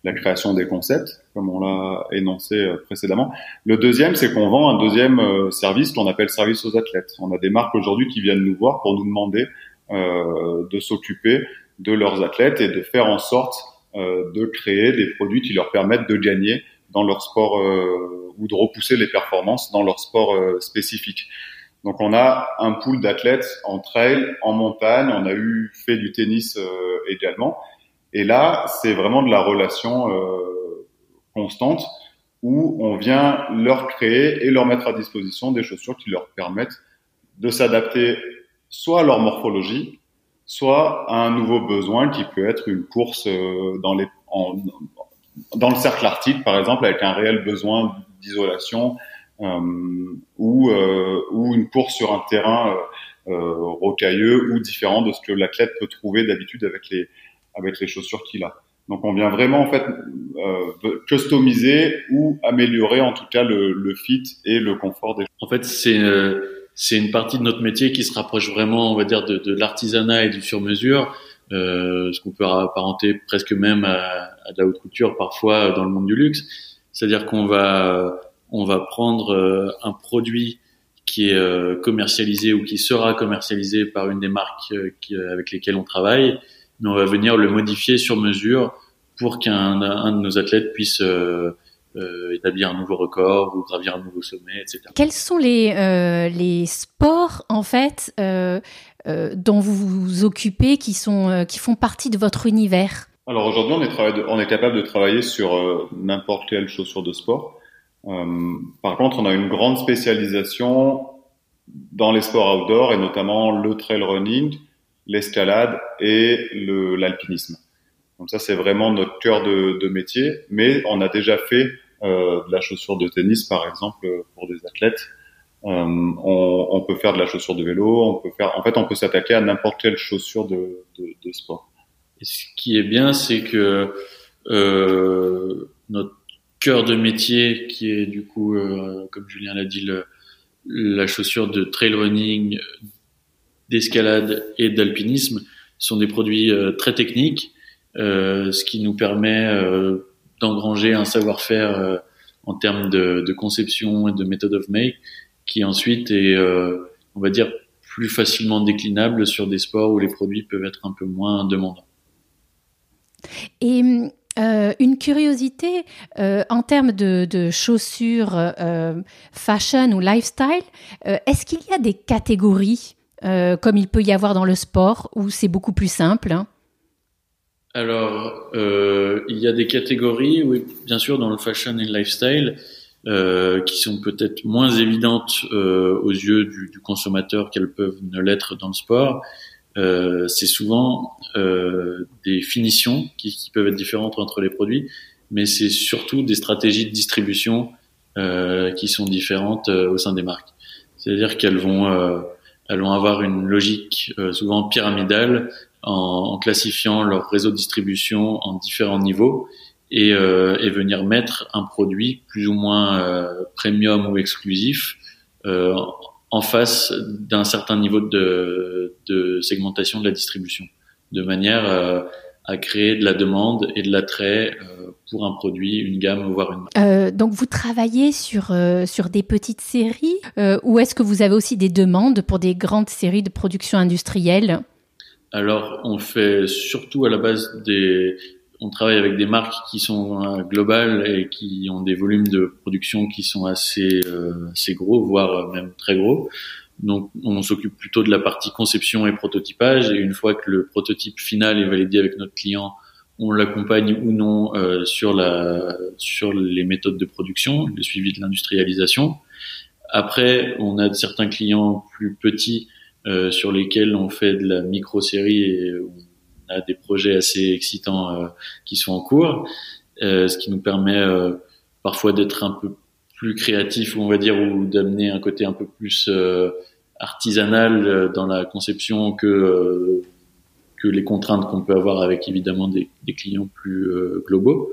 la création des concepts, comme on l'a énoncé euh, précédemment. Le deuxième, c'est qu'on vend un deuxième euh, service qu'on appelle service aux athlètes. On a des marques aujourd'hui qui viennent nous voir pour nous demander euh, de s'occuper de leurs athlètes et de faire en sorte euh, de créer des produits qui leur permettent de gagner dans leur sport euh, ou de repousser les performances dans leur sport spécifique. Donc on a un pool d'athlètes en trail, en montagne, on a eu fait du tennis également et là, c'est vraiment de la relation euh, constante où on vient leur créer et leur mettre à disposition des chaussures qui leur permettent de s'adapter soit à leur morphologie, soit à un nouveau besoin qui peut être une course euh, dans, les, en, dans le cercle arctique, par exemple, avec un réel besoin d'isolation euh, ou, euh, ou une course sur un terrain euh, rocailleux ou différent de ce que l'athlète peut trouver d'habitude avec les, avec les chaussures qu'il a. Donc on vient vraiment en fait euh, customiser ou améliorer en tout cas le, le fit et le confort des. En fait, c'est euh, c'est une partie de notre métier qui se rapproche vraiment, on va dire, de, de l'artisanat et du sur-mesure, euh, ce qu'on peut apparenter presque même à, à, de la haute couture parfois dans le monde du luxe. C'est-à-dire qu'on va on va prendre euh, un produit qui est euh, commercialisé ou qui sera commercialisé par une des marques avec lesquelles on travaille mais on va venir le modifier sur mesure pour qu'un un de nos athlètes puisse euh, euh, établir un nouveau record ou gravir un nouveau sommet, etc. Quels sont les, euh, les sports en fait euh, euh, dont vous vous occupez qui sont euh, qui font partie de votre univers? Alors aujourd'hui, on est, on est capable de travailler sur n'importe quelle chaussure de sport. par contre, on a une grande spécialisation dans les sports outdoor et notamment le trail running l'escalade et l'alpinisme. Donc ça, c'est vraiment notre cœur de, de, métier. Mais on a déjà fait euh, de la chaussure de tennis, par exemple, pour des athlètes. Euh, on, peut faire de la chaussure de vélo. On peut faire. En fait, on peut s'attaquer à n'importe quelle chaussure de, de, sport. Et ce qui est bien, c'est que euh, notre cœur de métier, qui est du coup, comme Julien l'a dit, la chaussure de trail running, d'escalade et d'alpinisme sont des produits euh, très techniques, euh, ce qui nous permet euh, d'engranger un savoir-faire en termes de, conception et de method of make, qui ensuite est, on va dire, plus facilement déclinable sur des sports où les produits peuvent être un peu moins demandants. Et une curiosité euh, en termes de, chaussures fashion ou lifestyle, est-ce qu'il y a des catégories euh, comme il peut y avoir dans le sport, où c'est beaucoup plus simple hein Alors, euh, il y a des catégories, oui, bien sûr, dans le fashion et le lifestyle, euh, qui sont peut-être moins évidentes aux yeux du, consommateur qu'elles peuvent ne l'être dans le sport. C'est souvent des finitions qui, peuvent être différentes entre les produits, mais c'est surtout des stratégies de distribution qui sont différentes au sein des marques. C'est-à-dire qu'elles vont elles vont avoir une logique euh, souvent pyramidale en, en, classifiant leur réseau de distribution en différents niveaux et, euh, et venir mettre un produit plus ou moins euh, premium ou exclusif en face d'un certain niveau de, de, segmentation de la distribution, de manière à créer de la demande et de l'attrait pour un produit, une gamme, voire une marque. Euh, donc vous travaillez sur, euh, sur des petites séries euh, ou est-ce que vous avez aussi des demandes pour des grandes séries de production industrielle? Alors on fait surtout à la base des... On travaille avec des marques qui sont euh, globales et qui ont des volumes de production qui sont assez, euh, assez gros, voire même très gros. Donc, on s'occupe plutôt de la partie conception et prototypage. Et une fois que le prototype final est validé avec notre client, on l'accompagne ou non euh, sur la les méthodes de production, le suivi de l'industrialisation. Après, on a certains clients plus petits euh, sur lesquels on fait de la micro-série et on a des projets assez excitants euh, qui sont en cours, euh, ce qui nous permet parfois d'être un peu plus créatif, on va dire, ou d'amener un côté un peu plus artisanal dans la conception que que les contraintes qu'on peut avoir avec évidemment des, des clients plus globaux.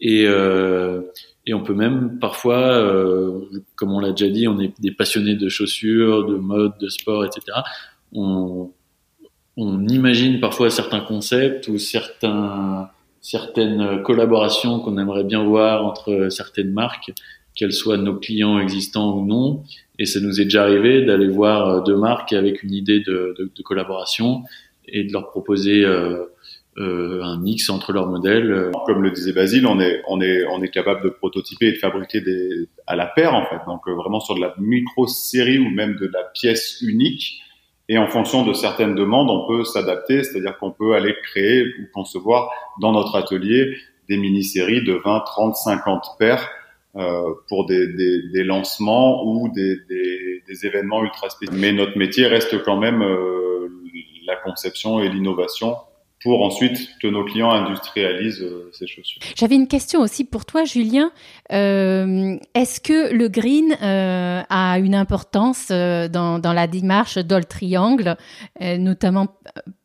Et, euh, et on peut même parfois, euh, comme on l'a déjà dit, on est des passionnés de chaussures, de mode, de sport, etc. On, on imagine parfois certains concepts ou certains, certaines collaborations qu'on aimerait bien voir entre certaines marques, qu'elles soient nos clients existants ou non. Et ça nous est déjà arrivé d'aller voir deux marques avec une idée de, de, de collaboration et de leur proposer euh, euh, un mix entre leurs modèles. Euh. Comme le disait Basile, on est on est on est capable de prototyper et de fabriquer des à la paire en fait. Donc euh, vraiment sur de la micro série ou même de la pièce unique. Et en fonction de certaines demandes, on peut s'adapter, c'est-à-dire qu'on peut aller créer ou concevoir dans notre atelier des mini-séries de 20, 30, 50 paires euh, pour des, des, des, lancements ou des, des, événements ultra spécifiques. Mais notre métier reste quand même euh, la conception et l'innovation pour ensuite que nos clients industrialisent euh, ces chaussures. J'avais une question aussi pour toi, Julien. Euh, Est-ce que le green euh, a une importance euh, dans, dans, la démarche d'All Triangle, euh, notamment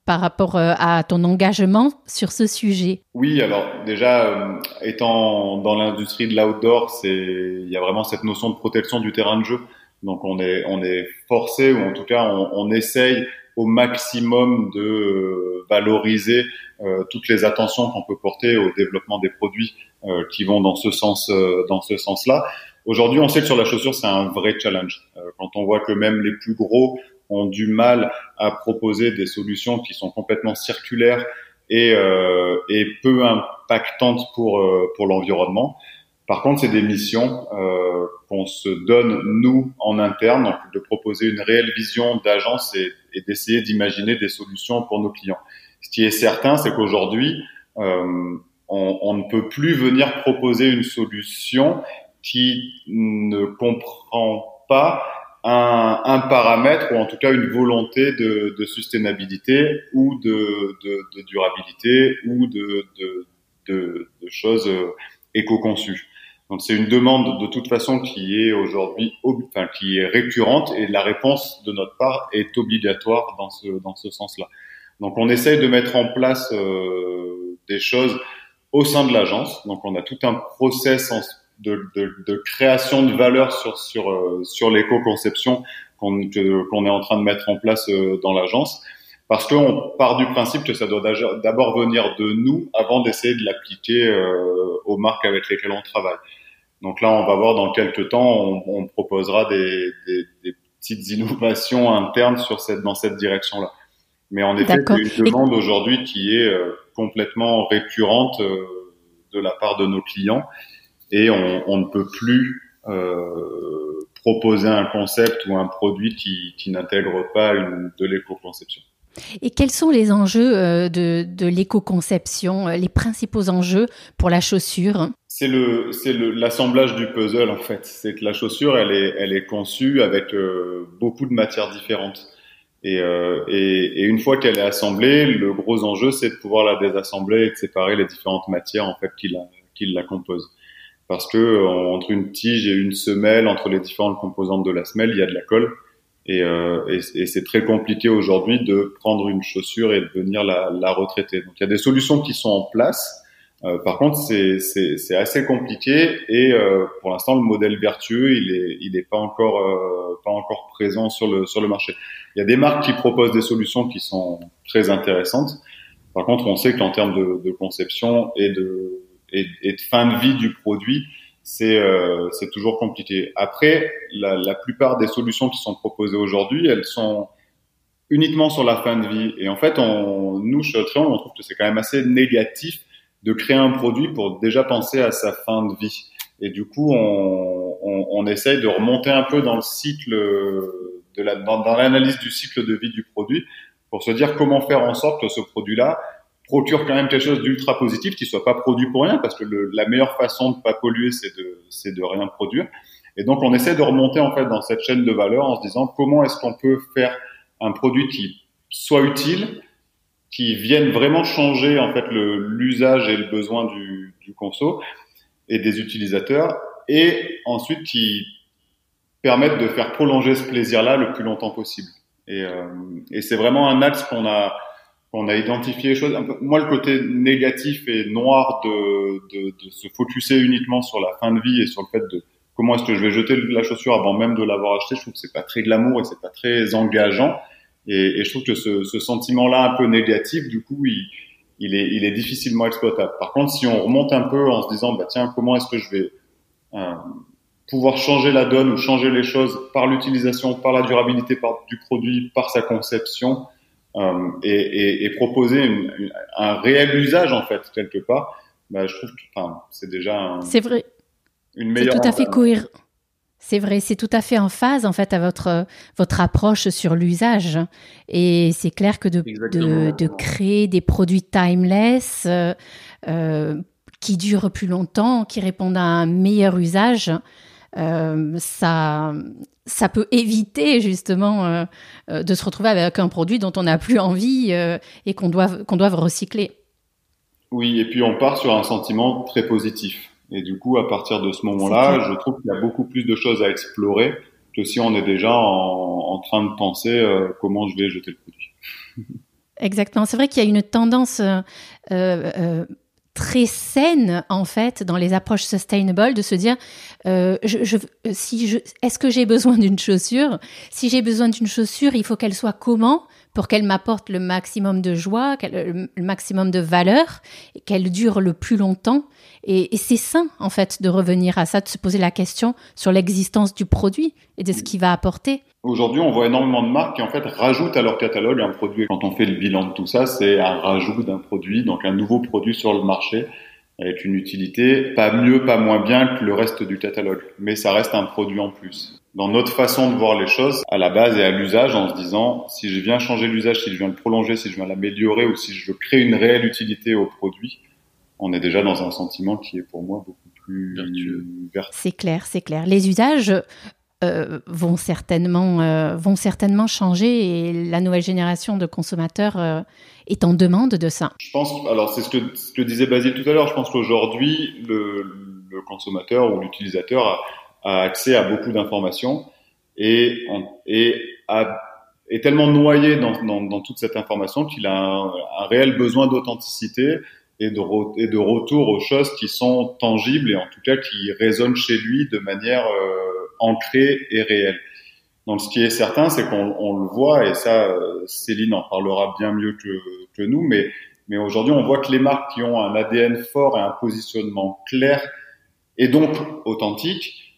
par rapport à ton engagement sur ce sujet? Oui, alors déjà, étant dans l'industrie de l'outdoor, il y a vraiment cette notion de protection du terrain de jeu. Donc on est on est forcé ou en tout cas on, essaye au maximum de euh, valoriser euh, toutes les attentions qu'on peut porter au développement des produits euh, qui vont dans ce sens, dans ce sens-là. Aujourd'hui, on sait que sur la chaussure, c'est un vrai challenge. quand on voit que même les plus gros ont du mal à proposer des solutions qui sont complètement circulaires et, et peu impactantes pour pour l'environnement. Par contre, c'est des missions euh, qu'on se donne nous en interne, de proposer une réelle vision d'agence et, et d'essayer d'imaginer des solutions pour nos clients. Ce qui est certain, c'est qu'aujourd'hui, euh, on, on, ne peut plus venir proposer une solution qui ne comprend pas un, un, paramètre ou en tout cas une volonté de, de sustainabilité ou de, de, de durabilité ou de, de choses euh, éco-conçues. Donc c'est une demande de toute façon qui est aujourd'hui, enfin qui est récurrente et la réponse de notre part est obligatoire dans ce dans ce sens-là. Donc on essaye de mettre en place euh, des choses au sein de l'agence. Donc on a tout un process de, de, de, création de valeur sur sur euh, sur l'éco-conception qu'on qu'on est en train de mettre en place euh, dans l'agence parce qu'on part du principe que ça doit d'abord venir de nous avant d'essayer de l'appliquer euh, aux marques avec lesquelles on travaille. Donc là, on va voir dans quelques temps, on, on proposera des, des, des, petites innovations internes sur cette, dans cette direction-là. Mais en effet, c'est une demande aujourd'hui qui est euh, complètement récurrente euh, de la part de nos clients et on, on ne peut plus euh, proposer un concept ou un produit qui, qui n'intègre pas une, de l'éco-conception. Et quels sont les enjeux euh, de, de l'éco-conception, euh, les principaux enjeux pour la chaussure? C'est le, c'est l'assemblage du puzzle en fait. C'est que la chaussure, elle est, elle est conçue avec euh, beaucoup de matières différentes. Et, euh, et, et, une fois qu'elle est assemblée, le gros enjeu, c'est de pouvoir la désassembler et de séparer les différentes matières en fait qui la, qui la composent. Parce que entre une tige et une semelle, entre les différentes composantes de la semelle, il y a de la colle. Et, euh, et c'est très compliqué aujourd'hui de prendre une chaussure et de venir la, la, retraiter. Donc il y a des solutions qui sont en place. Euh, par contre, c'est assez compliqué et euh, pour l'instant, le modèle vertueux, il est, il est pas encore, euh, pas encore présent sur le sur le marché. Il y a des marques qui proposent des solutions qui sont très intéressantes. Par contre, on sait qu'en termes de, de, conception et de et, et, de fin de vie du produit, c'est euh, toujours compliqué. Après, la, la, plupart des solutions qui sont proposées aujourd'hui, elles sont uniquement sur la fin de vie. Et en fait, on, nous, chez on trouve que c'est quand même assez négatif de créer un produit pour déjà penser à sa fin de vie. Et du coup, on, on, on essaye de remonter un peu dans le cycle, de la, dans l'analyse du cycle de vie du produit pour se dire comment faire en sorte que ce produit-là procure quand même quelque chose d'ultra positif qui soit pas produit pour rien parce que le, la meilleure façon de pas polluer c'est de c'est de rien produire Et donc, on essaie de remonter en fait dans cette chaîne de valeur en se disant comment est-ce qu'on peut faire un produit qui soit utile, qui vienne vraiment changer en fait l'usage et le besoin du, du conso et des utilisateurs, et ensuite qui permettent de faire prolonger ce plaisir-là le plus longtemps possible. Et, euh, et c'est vraiment un axe qu'on a qu'on a identifié les choses. Moi, le côté négatif et noir de, de, de, se focuser uniquement sur la fin de vie et sur le fait de comment est-ce que je vais jeter la chaussure avant même de l'avoir acheté, je trouve que c'est pas très glamour et c'est pas très engageant. Et, et je trouve que ce, ce sentiment-là un peu négatif, du coup, il, il, est, il est difficilement exploitable. Par contre, si on remonte un peu en se disant, bah tiens, comment est-ce que je vais euh, pouvoir changer la donne ou changer les choses par l'utilisation, par la durabilité par, du produit, par sa conception, euh, et, et, et, proposer une, une, un réel usage en fait quelque part, bah, je trouve que enfin, c'est déjà c'est vrai une meilleure. C'est tout à fait cohérent. C'est vrai, c'est tout à fait en phase en fait à votre votre approche sur l'usage et c'est clair que de, de, de créer des produits timeless euh, euh, qui durent plus longtemps, qui répondent à un meilleur usage, euh, ça, ça peut éviter justement euh, euh, de se retrouver avec un produit dont on n'a plus envie et qu'on doit, qu'on doit recycler. Oui, et puis on part sur un sentiment très positif. Et du coup, à partir de ce moment-là, je trouve qu'il y a beaucoup plus de choses à explorer que si on est déjà en, en train de penser comment je vais jeter le produit. Exactement. C'est vrai qu'il y a une tendance euh, euh, très saine en fait dans les approches sustainable de se dire euh, si je est-ce que j'ai besoin d'une chaussure? Si j'ai besoin d'une chaussure il faut qu'elle soit comment? Pour qu'elle m'apporte le maximum de joie le maximum de valeur qu'elle dure le plus longtemps et, et c'est sain en fait de revenir à ça de se poser la question sur l'existence du produit et de ce qu'il va apporter Aujourd'hui, on voit énormément de marques qui en fait rajoutent à leur catalogue un produit. Quand on fait le bilan de tout ça, c'est un rajout d'un produit, donc un nouveau produit sur le marché avec une utilité pas mieux, pas moins bien que le reste du catalogue, mais ça reste un produit en plus. Dans notre façon de voir les choses, à la base et à l'usage, en se disant si je viens changer l'usage, si je viens le prolonger, si je viens l'améliorer ou si je crée une réelle utilité au produit, on est déjà dans un sentiment qui est pour moi beaucoup plus vertueux. C'est clair, c'est clair. Les usages euh, vont certainement euh, vont certainement changer et la nouvelle génération de consommateurs euh, est en demande de ça. Je pense, alors c'est ce que, ce que disait Basile tout à l'heure. Je pense qu'aujourd'hui le, le, consommateur ou l'utilisateur a, a, accès à beaucoup d'informations et, et a, est tellement noyé dans, dans, dans toute cette information qu'il a un, réel besoin d'authenticité et de, et de retour aux choses qui sont tangibles et en tout cas qui résonnent chez lui de manière euh, ancré et réel. Donc, ce qui est certain, c'est qu'on on le voit, et ça, Céline en parlera bien mieux que, que nous, mais, mais aujourd'hui, on voit que les marques qui ont un ADN fort et un positionnement clair, et donc authentique,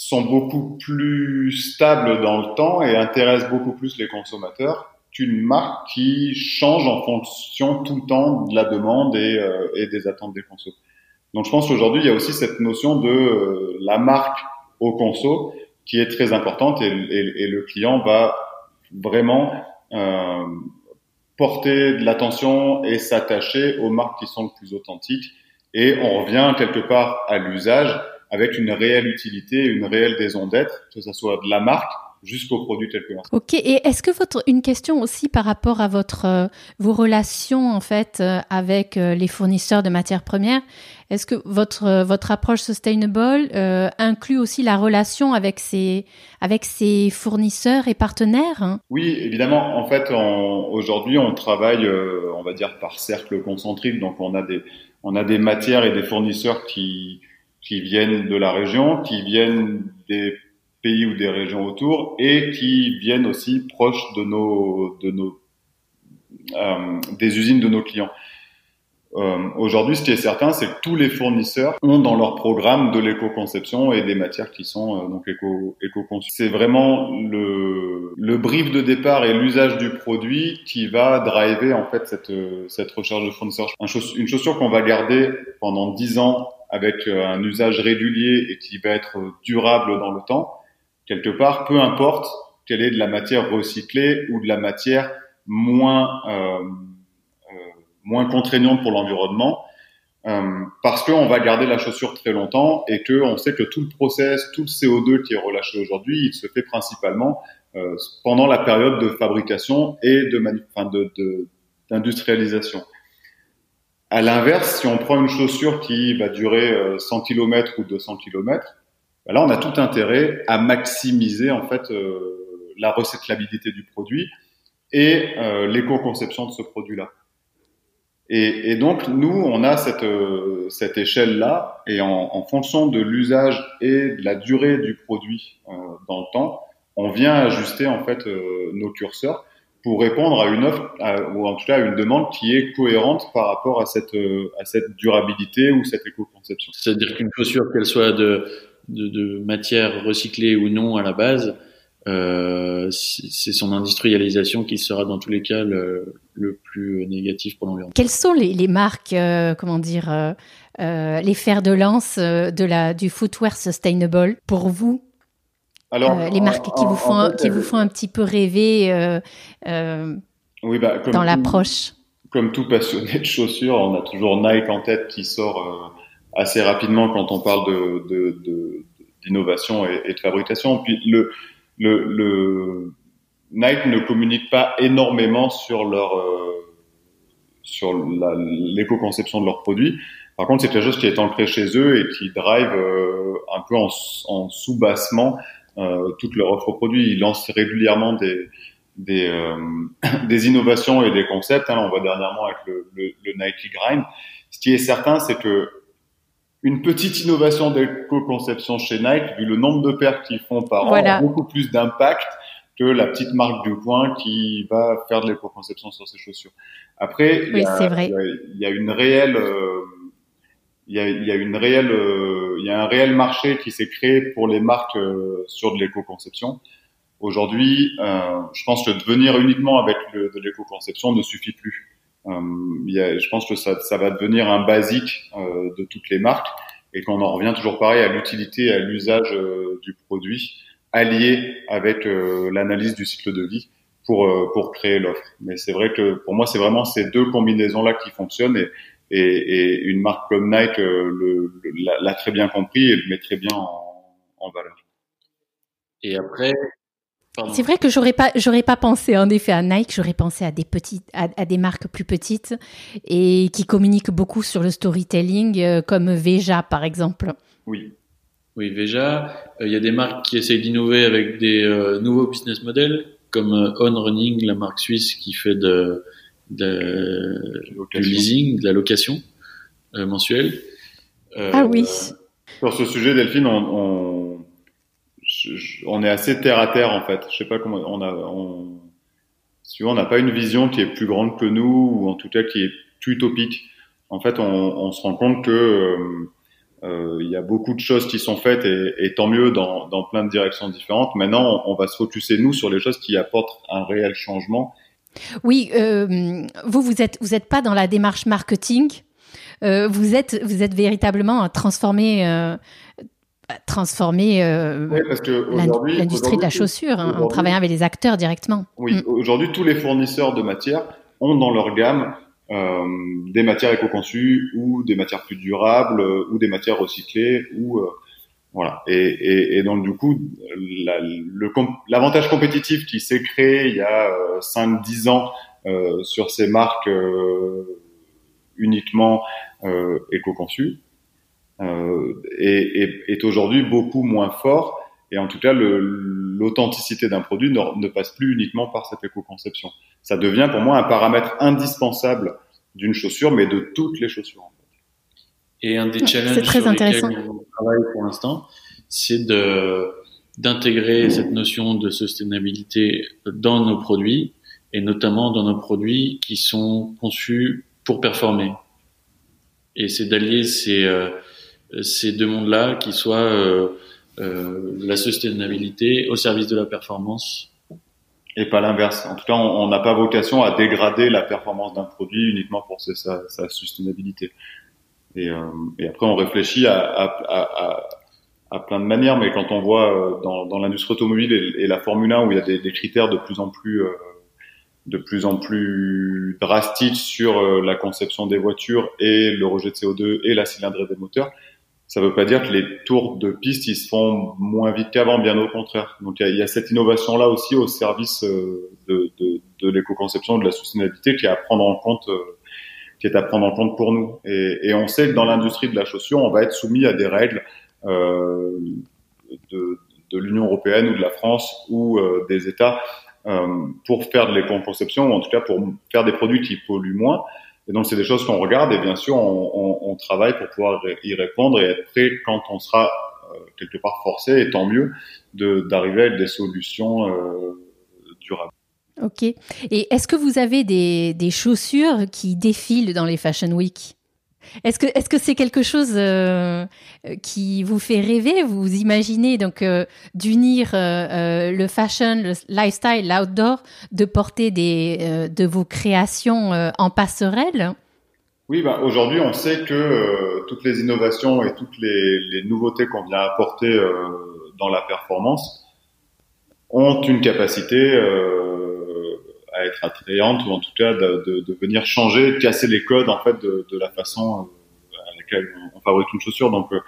sont beaucoup plus stables dans le temps et intéressent beaucoup plus les consommateurs qu'une marque qui change en fonction tout le temps de la demande et, euh, des attentes des consommateurs. Donc je pense qu'aujourd'hui, il y a aussi cette notion de euh, la marque au conso qui est très importante et le client va vraiment euh, porter de l'attention et s'attacher aux marques qui sont le plus authentiques et on revient quelque part à l'usage avec une réelle utilité, une réelle raison d'être, que ce soit de la marque jusqu'au produit tel que Ok. Et est-ce que votre une question aussi par rapport à votre euh, vos relations en fait euh, avec euh, les fournisseurs de matières premières, est-ce que votre votre approche sustainable euh, inclut aussi la relation avec ces avec ses fournisseurs et partenaires hein? Oui, évidemment. En fait, aujourd'hui, on travaille, euh, on va dire par cercle concentrique. Donc, on a des on a des matières et des fournisseurs qui qui viennent de la région, qui viennent des pays ou des régions autour et qui viennent aussi proches de nos de nos euh, des usines de nos clients. Euh, Aujourd'hui, ce qui est certain, c'est que tous les fournisseurs ont dans leur programme de l'éco-conception et des matières qui sont euh, donc éco éco-conçues. C'est vraiment le, le brief de départ et l'usage du produit qui va driver en fait cette, cette recherche de fournisseurs. Une chaussure qu'on va garder pendant 10 ans avec euh, un usage régulier et qui va être durable dans le temps, quelque part, peu importe quelle est de la matière recyclée ou de la matière moins euh, moins contraignante pour l'environnement, euh, parce qu'on va garder la chaussure très longtemps et que on sait que tout le process, tout le CO2 qui est relâché aujourd'hui, il se fait principalement euh, pendant la période de fabrication et de, enfin de, d'industrialisation. À l'inverse, si on prend une chaussure qui va durer 100 euh, km ou 200 km, ben là on a tout intérêt à maximiser en fait euh, la recyclabilité du produit et euh, l'éco-conception de ce produit-là. Et, et, donc nous, on a cette, euh, cette échelle-là, et en, en, fonction de l'usage et de la durée du produit euh, dans le temps, on vient ajuster en fait euh, nos curseurs pour répondre à une offre, ou en tout cas à une demande qui est cohérente par rapport à cette, euh, à cette durabilité ou cette éco-conception. C'est-à-dire qu'une chaussure, qu'elle soit de, de, de, matière recyclée ou non à la base, euh, c'est son industrialisation qui sera dans tous les cas le, le plus négatif pour l'environnement. Quelles sont les, les marques, euh, comment dire, euh, euh les fers de lance euh, de la, du footwear sustainable pour vous? Alors, euh, les marques qui, vous font, en fait, qui vous font un petit peu rêver oui, bah, comme dans l'approche Comme tout passionné de chaussures, on a toujours Nike en tête qui sort assez rapidement quand on parle de, d'innovation de, de, et, et de fabrication. Puis le, le, le Nike ne communique pas énormément sur leur euh, sur l'éco-conception de leurs produits. Par contre, c'est quelque chose qui est ancré chez eux et qui drive euh, un peu en, en sous-bassement euh, toute leur offre produits. Ils lancent régulièrement des des, euh, des innovations et des concepts. Hein, on voit dernièrement avec le, le, le Nike Grind. Ce qui est certain, c'est que une petite innovation d'éco-conception chez Nike, vu le nombre de paires qu'ils font par voilà. an, a beaucoup plus d'impact que la petite marque du coin qui va faire de l'éco-conception sur ses chaussures. Après, il, y a, il, y a, il y, a, une réelle, euh, il, y a, y a une réelle, euh, y a un réel marché qui s'est créé pour les marques euh, sur de l'éco-conception. Aujourd'hui, euh, je pense que devenir uniquement avec de l'éco-conception ne suffit plus. Je pense que ça, va devenir un basique de toutes les marques et qu'on en revient toujours pareil à l'utilité, à l'usage du produit allié avec l'analyse du cycle de vie pour pour créer l'offre. Mais c'est vrai que pour moi, c'est vraiment ces deux combinaisons là qui fonctionnent et, et, et une marque comme Nike le, l'a très bien compris et le met très bien en, en valeur. Et après, c'est vrai que j'aurais pas, j'aurais pas pensé en effet à Nike, j'aurais pensé à des petites, à, à, des marques plus petites et qui communiquent beaucoup sur le storytelling, euh, comme Veja par exemple. Oui. Oui, Veja. Il euh, y a des marques qui essayent d'innover avec des euh, nouveaux business models, comme euh, On Running, la marque suisse qui fait de, de du leasing, de la location euh, mensuelle. ah oui. Sur ce sujet, Delphine, on, on on est assez terre à terre en fait. Je sais pas comment on a, on, si on n'a pas une vision qui est plus grande que nous ou en tout cas qui est plus utopique. En fait, on, on se rend compte que euh, euh, il y a beaucoup de choses qui sont faites et, et tant mieux dans, dans, plein de directions différentes. Maintenant, on, on va se focuser nous sur les choses qui apportent un réel changement. Oui, euh, vous vous êtes vous êtes pas dans la démarche marketing. Euh, vous êtes vous êtes véritablement transformé euh, transformer euh, oui, l'industrie de la chaussure hein, en travaillant avec les acteurs directement. Oui, mm. aujourd'hui, tous les fournisseurs de matières ont dans leur gamme euh, des matières éco-conçues ou des matières plus durables ou des matières recyclées ou voilà. Et, et, et, donc du coup, l'avantage compétitif qui s'est créé il y a 5-10 euh, ans euh, sur ces marques uniquement éco-conçues, euh, est, est, est aujourd'hui beaucoup moins fort. Et en tout cas, l'authenticité d'un produit ne, ne, passe plus uniquement par cette éco-conception. Ça devient pour moi un paramètre indispensable d'une chaussure, mais de toutes les chaussures. Et un des challenges très sur lesquels on travaille pour l'instant, c'est de d'intégrer cette notion de sustainabilité dans nos produits et notamment dans nos produits qui sont conçus pour performer. Et c'est d'allier ces euh, ces deux mondes-là qui soient euh, euh, la sustainabilité au service de la performance. Et pas l'inverse. En tout cas, on n'a pas vocation à dégrader la performance d'un produit uniquement pour sa, sa, sa sustainabilité. Et, euh, et, après, on réfléchit à, à, à, à, plein de manières, mais quand on voit euh, dans, dans l'industrie automobile et, la Formule 1 où il y a des, des critères de plus en plus euh, de plus en plus drastique sur la conception des voitures et le rejet de CO2 et la cylindrée des moteurs, ça ne veut pas dire que les tours de piste ils se font moins vite qu'avant, bien au contraire. Donc il y, a, cette innovation là aussi au service de, de, de l'éco-conception, de la sustainabilité, qui est à prendre en compte, euh, qui est à prendre en compte pour nous. Et, et on sait que dans l'industrie de la chaussure, on va être soumis à des règles euh, de, de l'Union européenne ou de la France ou euh, des États euh, pour faire de l'éco-conception, ou en tout cas pour faire des produits qui polluent moins. Et donc, c'est des choses qu'on regarde et bien sûr, on, on, on, travaille pour pouvoir y répondre et être prêt quand on sera euh, quelque part forcé, et tant mieux, d'arriver avec des solutions euh, durables. Ok. Et est-ce que vous avez des, des chaussures qui défilent dans les Fashion Week? Est-ce que est-ce que c'est quelque chose euh, qui vous fait rêver? Vous imaginez donc euh, d'unir euh, le fashion, le lifestyle, l'outdoor, de porter des de vos créations en passerelle? Oui, ben, aujourd'hui on sait que toutes les innovations et toutes les nouveautés qu'on vient apporter dans la performance ont une capacité à être attrayante ou en tout cas de, de, de, venir changer, de casser les codes en fait de, de la façon euh, à laquelle on fabrique une chaussure. Donc euh,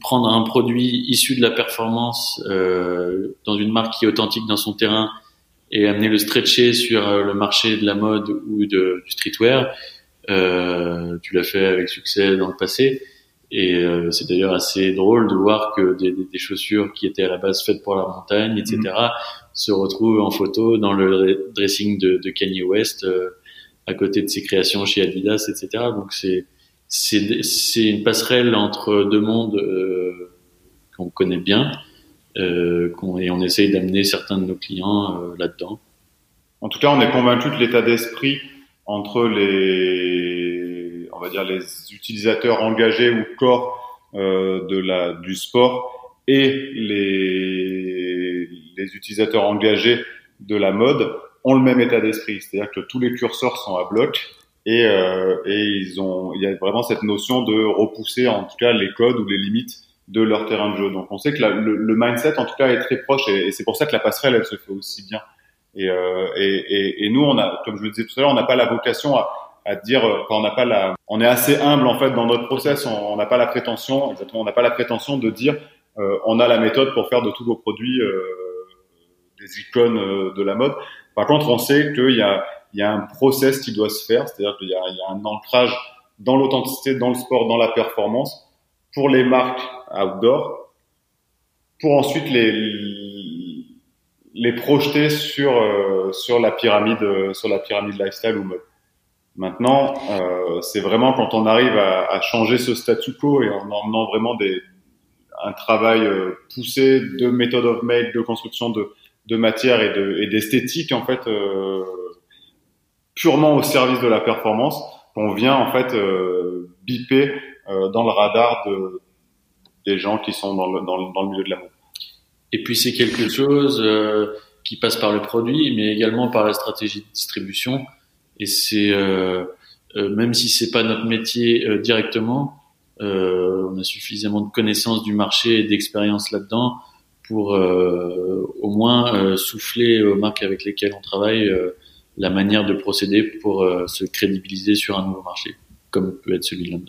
prendre un produit issu de la performance euh, dans une marque qui est authentique dans son terrain et amener le stretcher sur euh, le marché de la mode ou de, du streetwear, euh, tu l'as fait avec succès dans le passé. Et euh, c'est d'ailleurs assez drôle de voir que des, des, chaussures qui étaient à la base faites pour la montagne, etc., mmh. se retrouvent en photo dans le dressing de, de Kanye West, euh, à côté de ses créations chez Adidas, etc. Donc c'est c'est une passerelle entre deux mondes euh, qu'on connaît bien, euh, et on essaye d'amener certains de nos clients euh, là-dedans. En tout cas, on est convaincu de l'état d'esprit entre les va dire les utilisateurs engagés ou corps euh, de la du sport et les les utilisateurs engagés de la mode ont le même état d'esprit, c'est-à-dire que tous les curseurs sont à bloc et, euh, et ils ont il y a vraiment cette notion de repousser en tout cas les codes ou les limites de leur terrain de jeu. Donc on sait que le, mindset en tout cas est très proche et, et c'est pour ça que la passerelle elle se fait aussi bien. Et, euh, et, et, et, nous on a, comme je le disais tout à l'heure, on n'a pas la vocation à, à dire euh, on n'a pas la on est assez humble en fait dans notre process. On n'a pas la prétention exactement on n'a pas la prétention de dire euh, on a la méthode pour faire de tous vos produits euh, des icônes euh, de la mode. Par contre on sait qu'il y a il y a un process qui doit se faire c'est-à-dire qu'il y a, il y a un ancrage dans l'authenticité dans le sport dans la performance pour les marques outdoor pour ensuite les les projeter sur sur la pyramide sur la pyramide lifestyle ou mode Maintenant, euh, c'est vraiment quand on arrive à, à, changer ce statu quo et en emmenant vraiment des, un travail euh, poussé de méthode of make, de construction de, de matière et, de, et d'esthétique en fait, euh, purement au service de la performance, qu'on vient en fait euh, biper euh, dans le radar de, des gens qui sont dans le, dans le, dans le milieu de la mode. Et puis c'est quelque chose euh, qui passe par le produit, mais également par la stratégie de distribution et c'est euh, euh, même si c'est pas notre métier euh, directement, on a suffisamment de connaissances du marché et d'expérience là-dedans pour au moins souffler aux marques avec lesquelles on travaille la manière de procéder pour se crédibiliser sur un nouveau marché, comme peut être celui de la mode.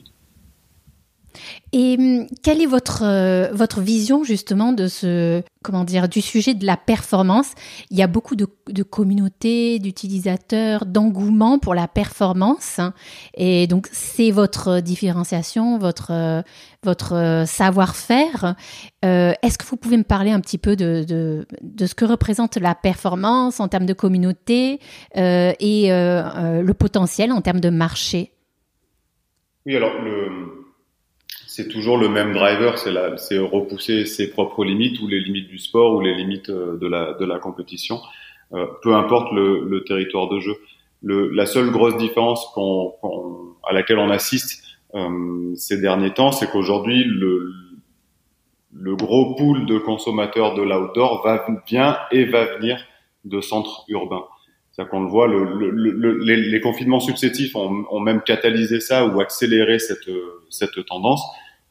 Et hum, quelle est votre euh, votre vision justement de ce comment dire du sujet de la performance? Il y a beaucoup de, de communautés, d'utilisateurs, d'engouement pour la performance, hein. et donc c'est votre différenciation, votre votre savoir-faire. Euh, Est-ce que vous pouvez me parler un petit peu de, de, de ce que représente la performance en termes de communauté euh, et euh, euh le potentiel en termes de marché? Oui, alors le c'est toujours le même driver, c'est repousser ses propres limites ou les limites du sport ou les limites euh, de la de la compétition, euh, peu importe le, le, territoire de jeu. Le, la seule grosse différence qu'on, à laquelle on assiste euh, ces derniers temps, c'est qu'aujourd'hui le le gros pool de consommateurs de l'outdoor va bien et va venir de centres urbains. C'est-à-dire qu'on le voit, le, le, les, les, confinements successifs ont, ont, même catalysé ça ou accéléré cette, cette tendance.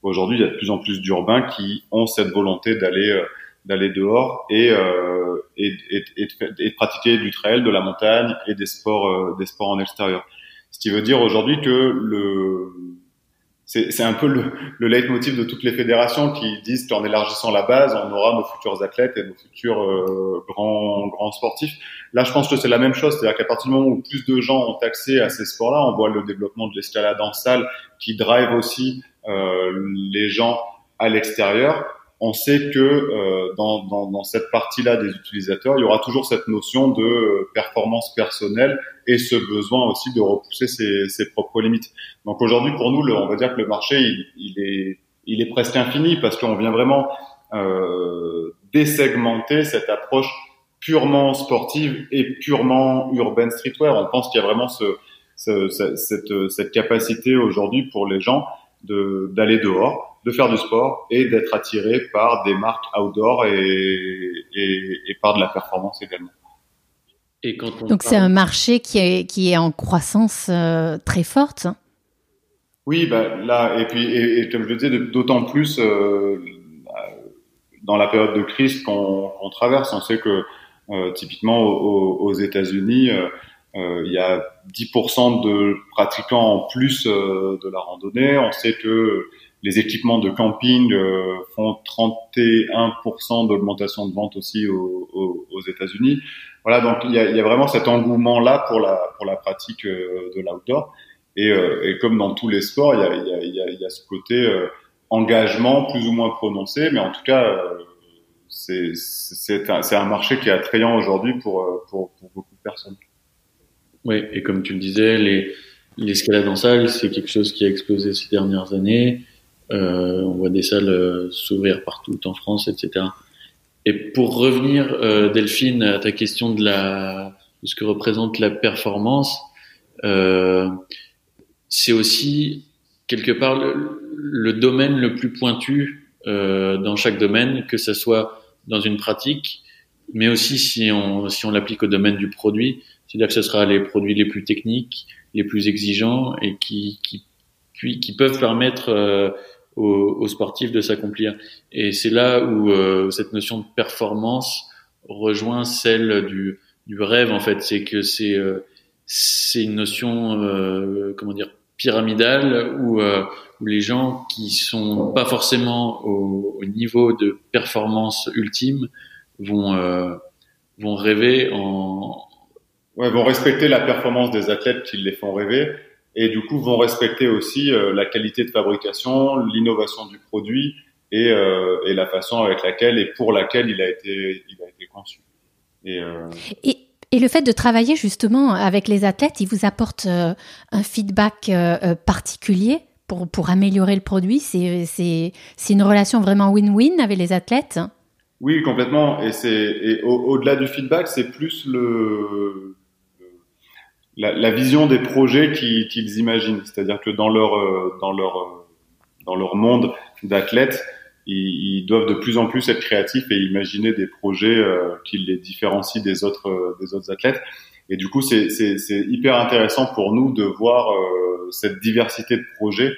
Aujourd'hui, il y a de plus en plus d'urbains qui ont cette volonté d'aller euh, d'aller dehors et, euh, et, et, et, de, pratiquer du trail, de la montagne et des sports, euh, des sports en extérieur. Ce qui veut dire aujourd'hui que le c'est un peu le, le leitmotiv de toutes les fédérations qui disent qu'en élargissant la base, on aura nos futurs athlètes et nos futurs euh, grands, grands sportifs. Là, je pense que c'est la même chose, c'est-à-dire qu'à partir du moment où plus de gens ont accès à ces sports-là, on voit le développement de l'escalade en salle qui drive aussi les gens à l'extérieur on sait que euh, dans, dans, dans, cette partie-là des utilisateurs, il y aura toujours cette notion de euh, performance personnelle et ce besoin aussi de repousser ses, ses propres limites. Donc aujourd'hui, pour nous, le, on va dire que le marché, il, il, est, il est presque infini parce qu'on vient vraiment euh, désegmenter cette approche purement sportive et purement urban streetwear. On pense qu'il y a vraiment ce, ce, cette, cette capacité aujourd'hui pour les gens d'aller dehors de faire du sport et d'être attiré par des marques outdoor et, et, par de la performance également. Et quand Donc c'est un marché qui est, qui est en croissance euh, très forte. Oui, bah, là, et puis, et, comme je le disais, d'autant plus euh, dans la période de crise qu'on traverse. On sait que euh, typiquement aux, aux États-Unis, il y a 10% de pratiquants en plus de la randonnée. On sait que les équipements de camping euh, font 31% d'augmentation de vente aussi aux, aux, États-Unis. Voilà, donc il y a, il y a vraiment cet engouement là pour la pour la pratique euh, de l'outdoor. Et, euh, et, comme dans tous les sports, il y a, il y a, il y a, ce côté engagement plus ou moins prononcé, mais en tout cas, c'est un, un, marché qui est attrayant aujourd'hui pour, pour, pour beaucoup de personnes. Oui, et comme tu le disais, les l'escalade en salle, c'est quelque chose qui a explosé ces dernières années. Euh, on voit des salles euh, s'ouvrir partout en France, etc. Et pour revenir, euh, Delphine, à ta question de, la, de ce que représente la performance, euh, c'est aussi quelque part le, le, domaine le plus pointu euh, dans chaque domaine, que ce soit dans une pratique, mais aussi si on, si on l'applique au domaine du produit, c'est-à-dire que ce sera les produits les plus techniques, les plus exigeants et qui, qui, qui peuvent permettre euh, aux, sportifs de s'accomplir. Et c'est là où euh, cette notion de performance rejoint celle du, du rêve en fait. C'est que c'est euh, c'est une notion euh, comment dire pyramidale où, où les gens qui sont pas forcément au, au niveau de performance ultime vont vont rêver en ouais, vont respecter la performance des athlètes qui les font rêver et du coup vont respecter aussi euh, la qualité de fabrication, l'innovation du produit et, euh, et, la façon avec laquelle et pour laquelle il a été, il a été conçu. Et, euh... et, et, le fait de travailler justement avec les athlètes, il vous apporte un feedback particulier pour, pour améliorer le produit? C'est une relation vraiment win-win avec les athlètes? Oui, complètement. Et, c'est au-delà du feedback, c'est plus le la, la, vision des projets qu'ils imaginent. C'est-à-dire que dans leur euh, dans leur euh, dans leur monde d'athlètes, ils, ils, doivent de plus en plus être créatifs et imaginer des projets euh, qui les différencient des autres des autres athlètes. Et du coup, c'est hyper intéressant pour nous de voir cette diversité de projets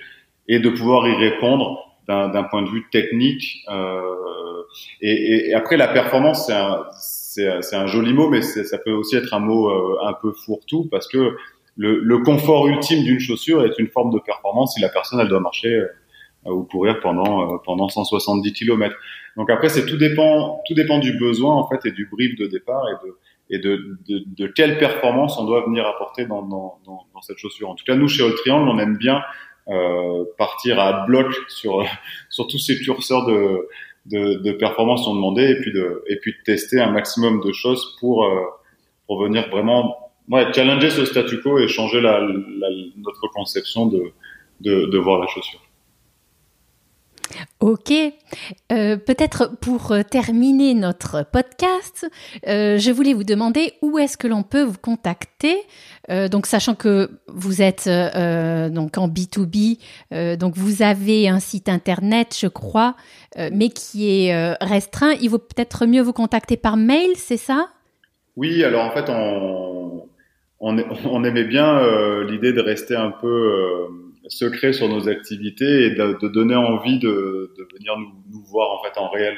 et de pouvoir y répondre d'un point de vue technique. Euh, et, et, après, la performance, c'est c'est un joli mot, mais ça peut aussi être un mot euh, un peu fourre-tout parce que le, confort ultime d'une chaussure est une forme de performance si la personne elle doit marcher euh, ou courir pendant euh, pendant 170 km. Donc après, c'est tout dépend tout dépend du besoin en fait et du brief de départ et de et de, de, quelle performance on doit venir apporter dans, dans, cette chaussure. En tout cas, nous chez All Triangle, on aime bien euh, partir à bloc sur sur tous ces curseurs de de, de performance sont demandées et puis de et puis de tester un maximum de choses pour euh, pour venir vraiment ouais, challenger ce statu quo et changer la, la, notre conception de, de, de voir la chaussure. Ok. Euh, Peut-être pour terminer notre podcast, euh, je voulais vous demander où est-ce que l'on peut vous contacter. Euh, donc, sachant que vous êtes euh, donc en B2B, euh, donc vous avez un site internet, je crois, euh, mais qui est restreint. Il vaut peut-être mieux vous contacter par mail, c'est ça? Oui. Alors en fait, on aimait bien l'idée de rester un peu secret sur nos activités et de, de donner envie de, de venir nous, nous, voir en fait en réel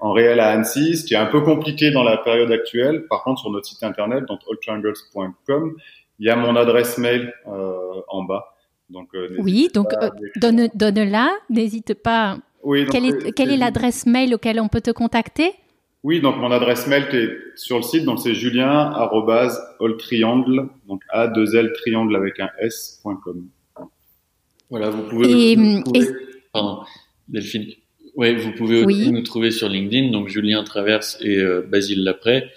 en réel à Annecy, ce qui est un peu compliqué dans la période actuelle. Par contre, sur notre site internet, donc alltriangles.com, il y a mon adresse mail euh, en bas. Donc, euh, oui, donc euh, donne, donne-la, n'hésite pas. Oui, quelle est, quelle est l'adresse mail auquel on peut te contacter? Oui, donc mon adresse mail est sur le site, donc c'est julien triangle, donc a 2 l triangle avec un s.com. Voilà, vous pouvez. Hum, pardon, Delphine. Ouais, vous pouvez aussi nous trouver sur LinkedIn, donc Julien Traverse et euh, Basile Lapré.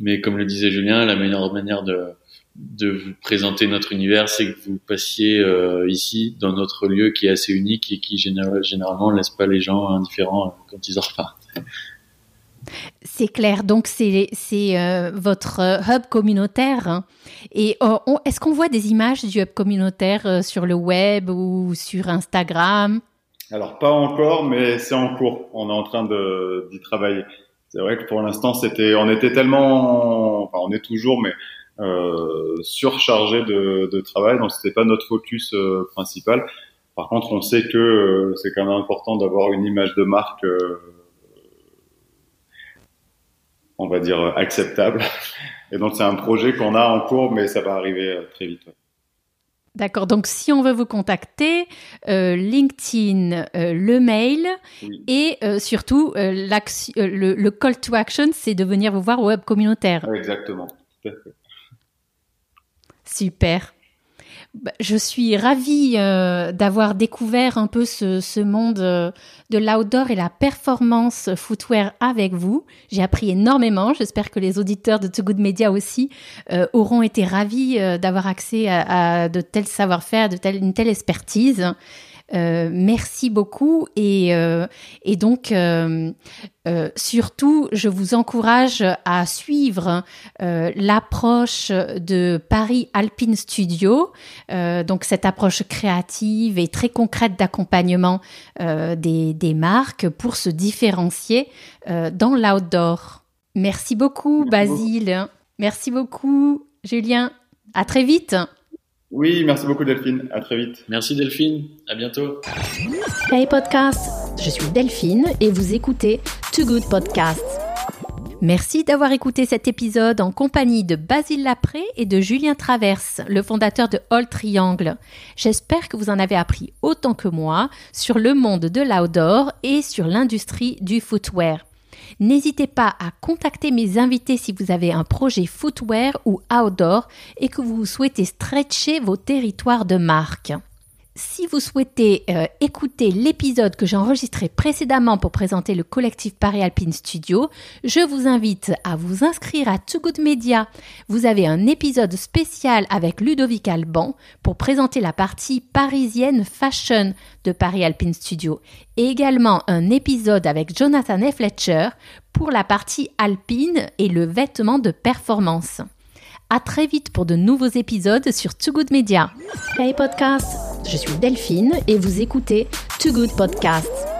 Mais comme le disait Julien, la meilleure manière de, de vous présenter notre univers, c'est que vous passiez euh, ici, dans notre lieu qui est assez unique et qui généralement ne laisse pas les gens indifférents euh, quand ils en repartent. C'est clair, donc c'est euh, votre hub communautaire. Hein. Et est-ce qu'on voit des images du hub communautaire sur le web ou sur Instagram? Alors pas encore, mais c'est en cours. On est en train d'y travailler. C'est vrai que pour l'instant, c'était, on était tellement, enfin, on est toujours, mais euh, surchargé de, de, travail, donc c'était pas notre focus euh, principal. Par contre, on sait que euh, c'est quand même important d'avoir une image de marque, euh, on va dire acceptable. Et donc c'est un projet qu'on a en cours, mais ça va arriver très vite. D'accord. Donc, si on veut vous contacter, euh, LinkedIn, euh, le mail et euh, surtout le, le, call to action, c'est de venir vous voir au web communautaire. Exactement. Super. Bah, je suis ravie euh, d'avoir découvert un peu ce, monde euh, de l'outdoor et la performance footwear avec vous. J'ai appris énormément. J'espère que les auditeurs de Too Good Media aussi euh, auront été ravis d'avoir accès à, de tels savoir-faire, de une telle expertise. Euh, merci beaucoup et, euh, et donc euh, surtout je vous encourage à suivre l'approche de Paris Alpine Studio, donc cette approche créative et très concrète d'accompagnement des, des marques pour se différencier dans l'outdoor. Merci beaucoup Basile, merci beaucoup Julien, à très vite. Oui, merci beaucoup Delphine. À très vite. Merci Delphine. À bientôt. Hey podcast, je suis Delphine et vous écoutez Too Good Podcast. Merci d'avoir écouté cet épisode en compagnie de Basile Lapré et de Julien Traverse, le fondateur de All Triangle. J'espère que vous en avez appris autant que moi sur le monde de l'outdoor et sur l'industrie du footwear. N'hésitez pas à contacter mes invités si vous avez un projet footwear ou outdoor et que vous souhaitez stretcher vos territoires de marque. Si vous souhaitez euh, écouter l'épisode que j'ai enregistré précédemment pour présenter le collectif Paris Alpine Studio, je vous invite à vous inscrire à Too Good Media. Vous avez un épisode spécial avec Ludovic Alban pour présenter la partie parisienne fashion de Paris Alpine Studio et également un épisode avec Jonathan et Fletcher pour la partie alpine et le vêtement de performance. À très vite pour de nouveaux épisodes sur Too Good Media. Hey podcast, je suis Delphine et vous écoutez Too Good Podcast.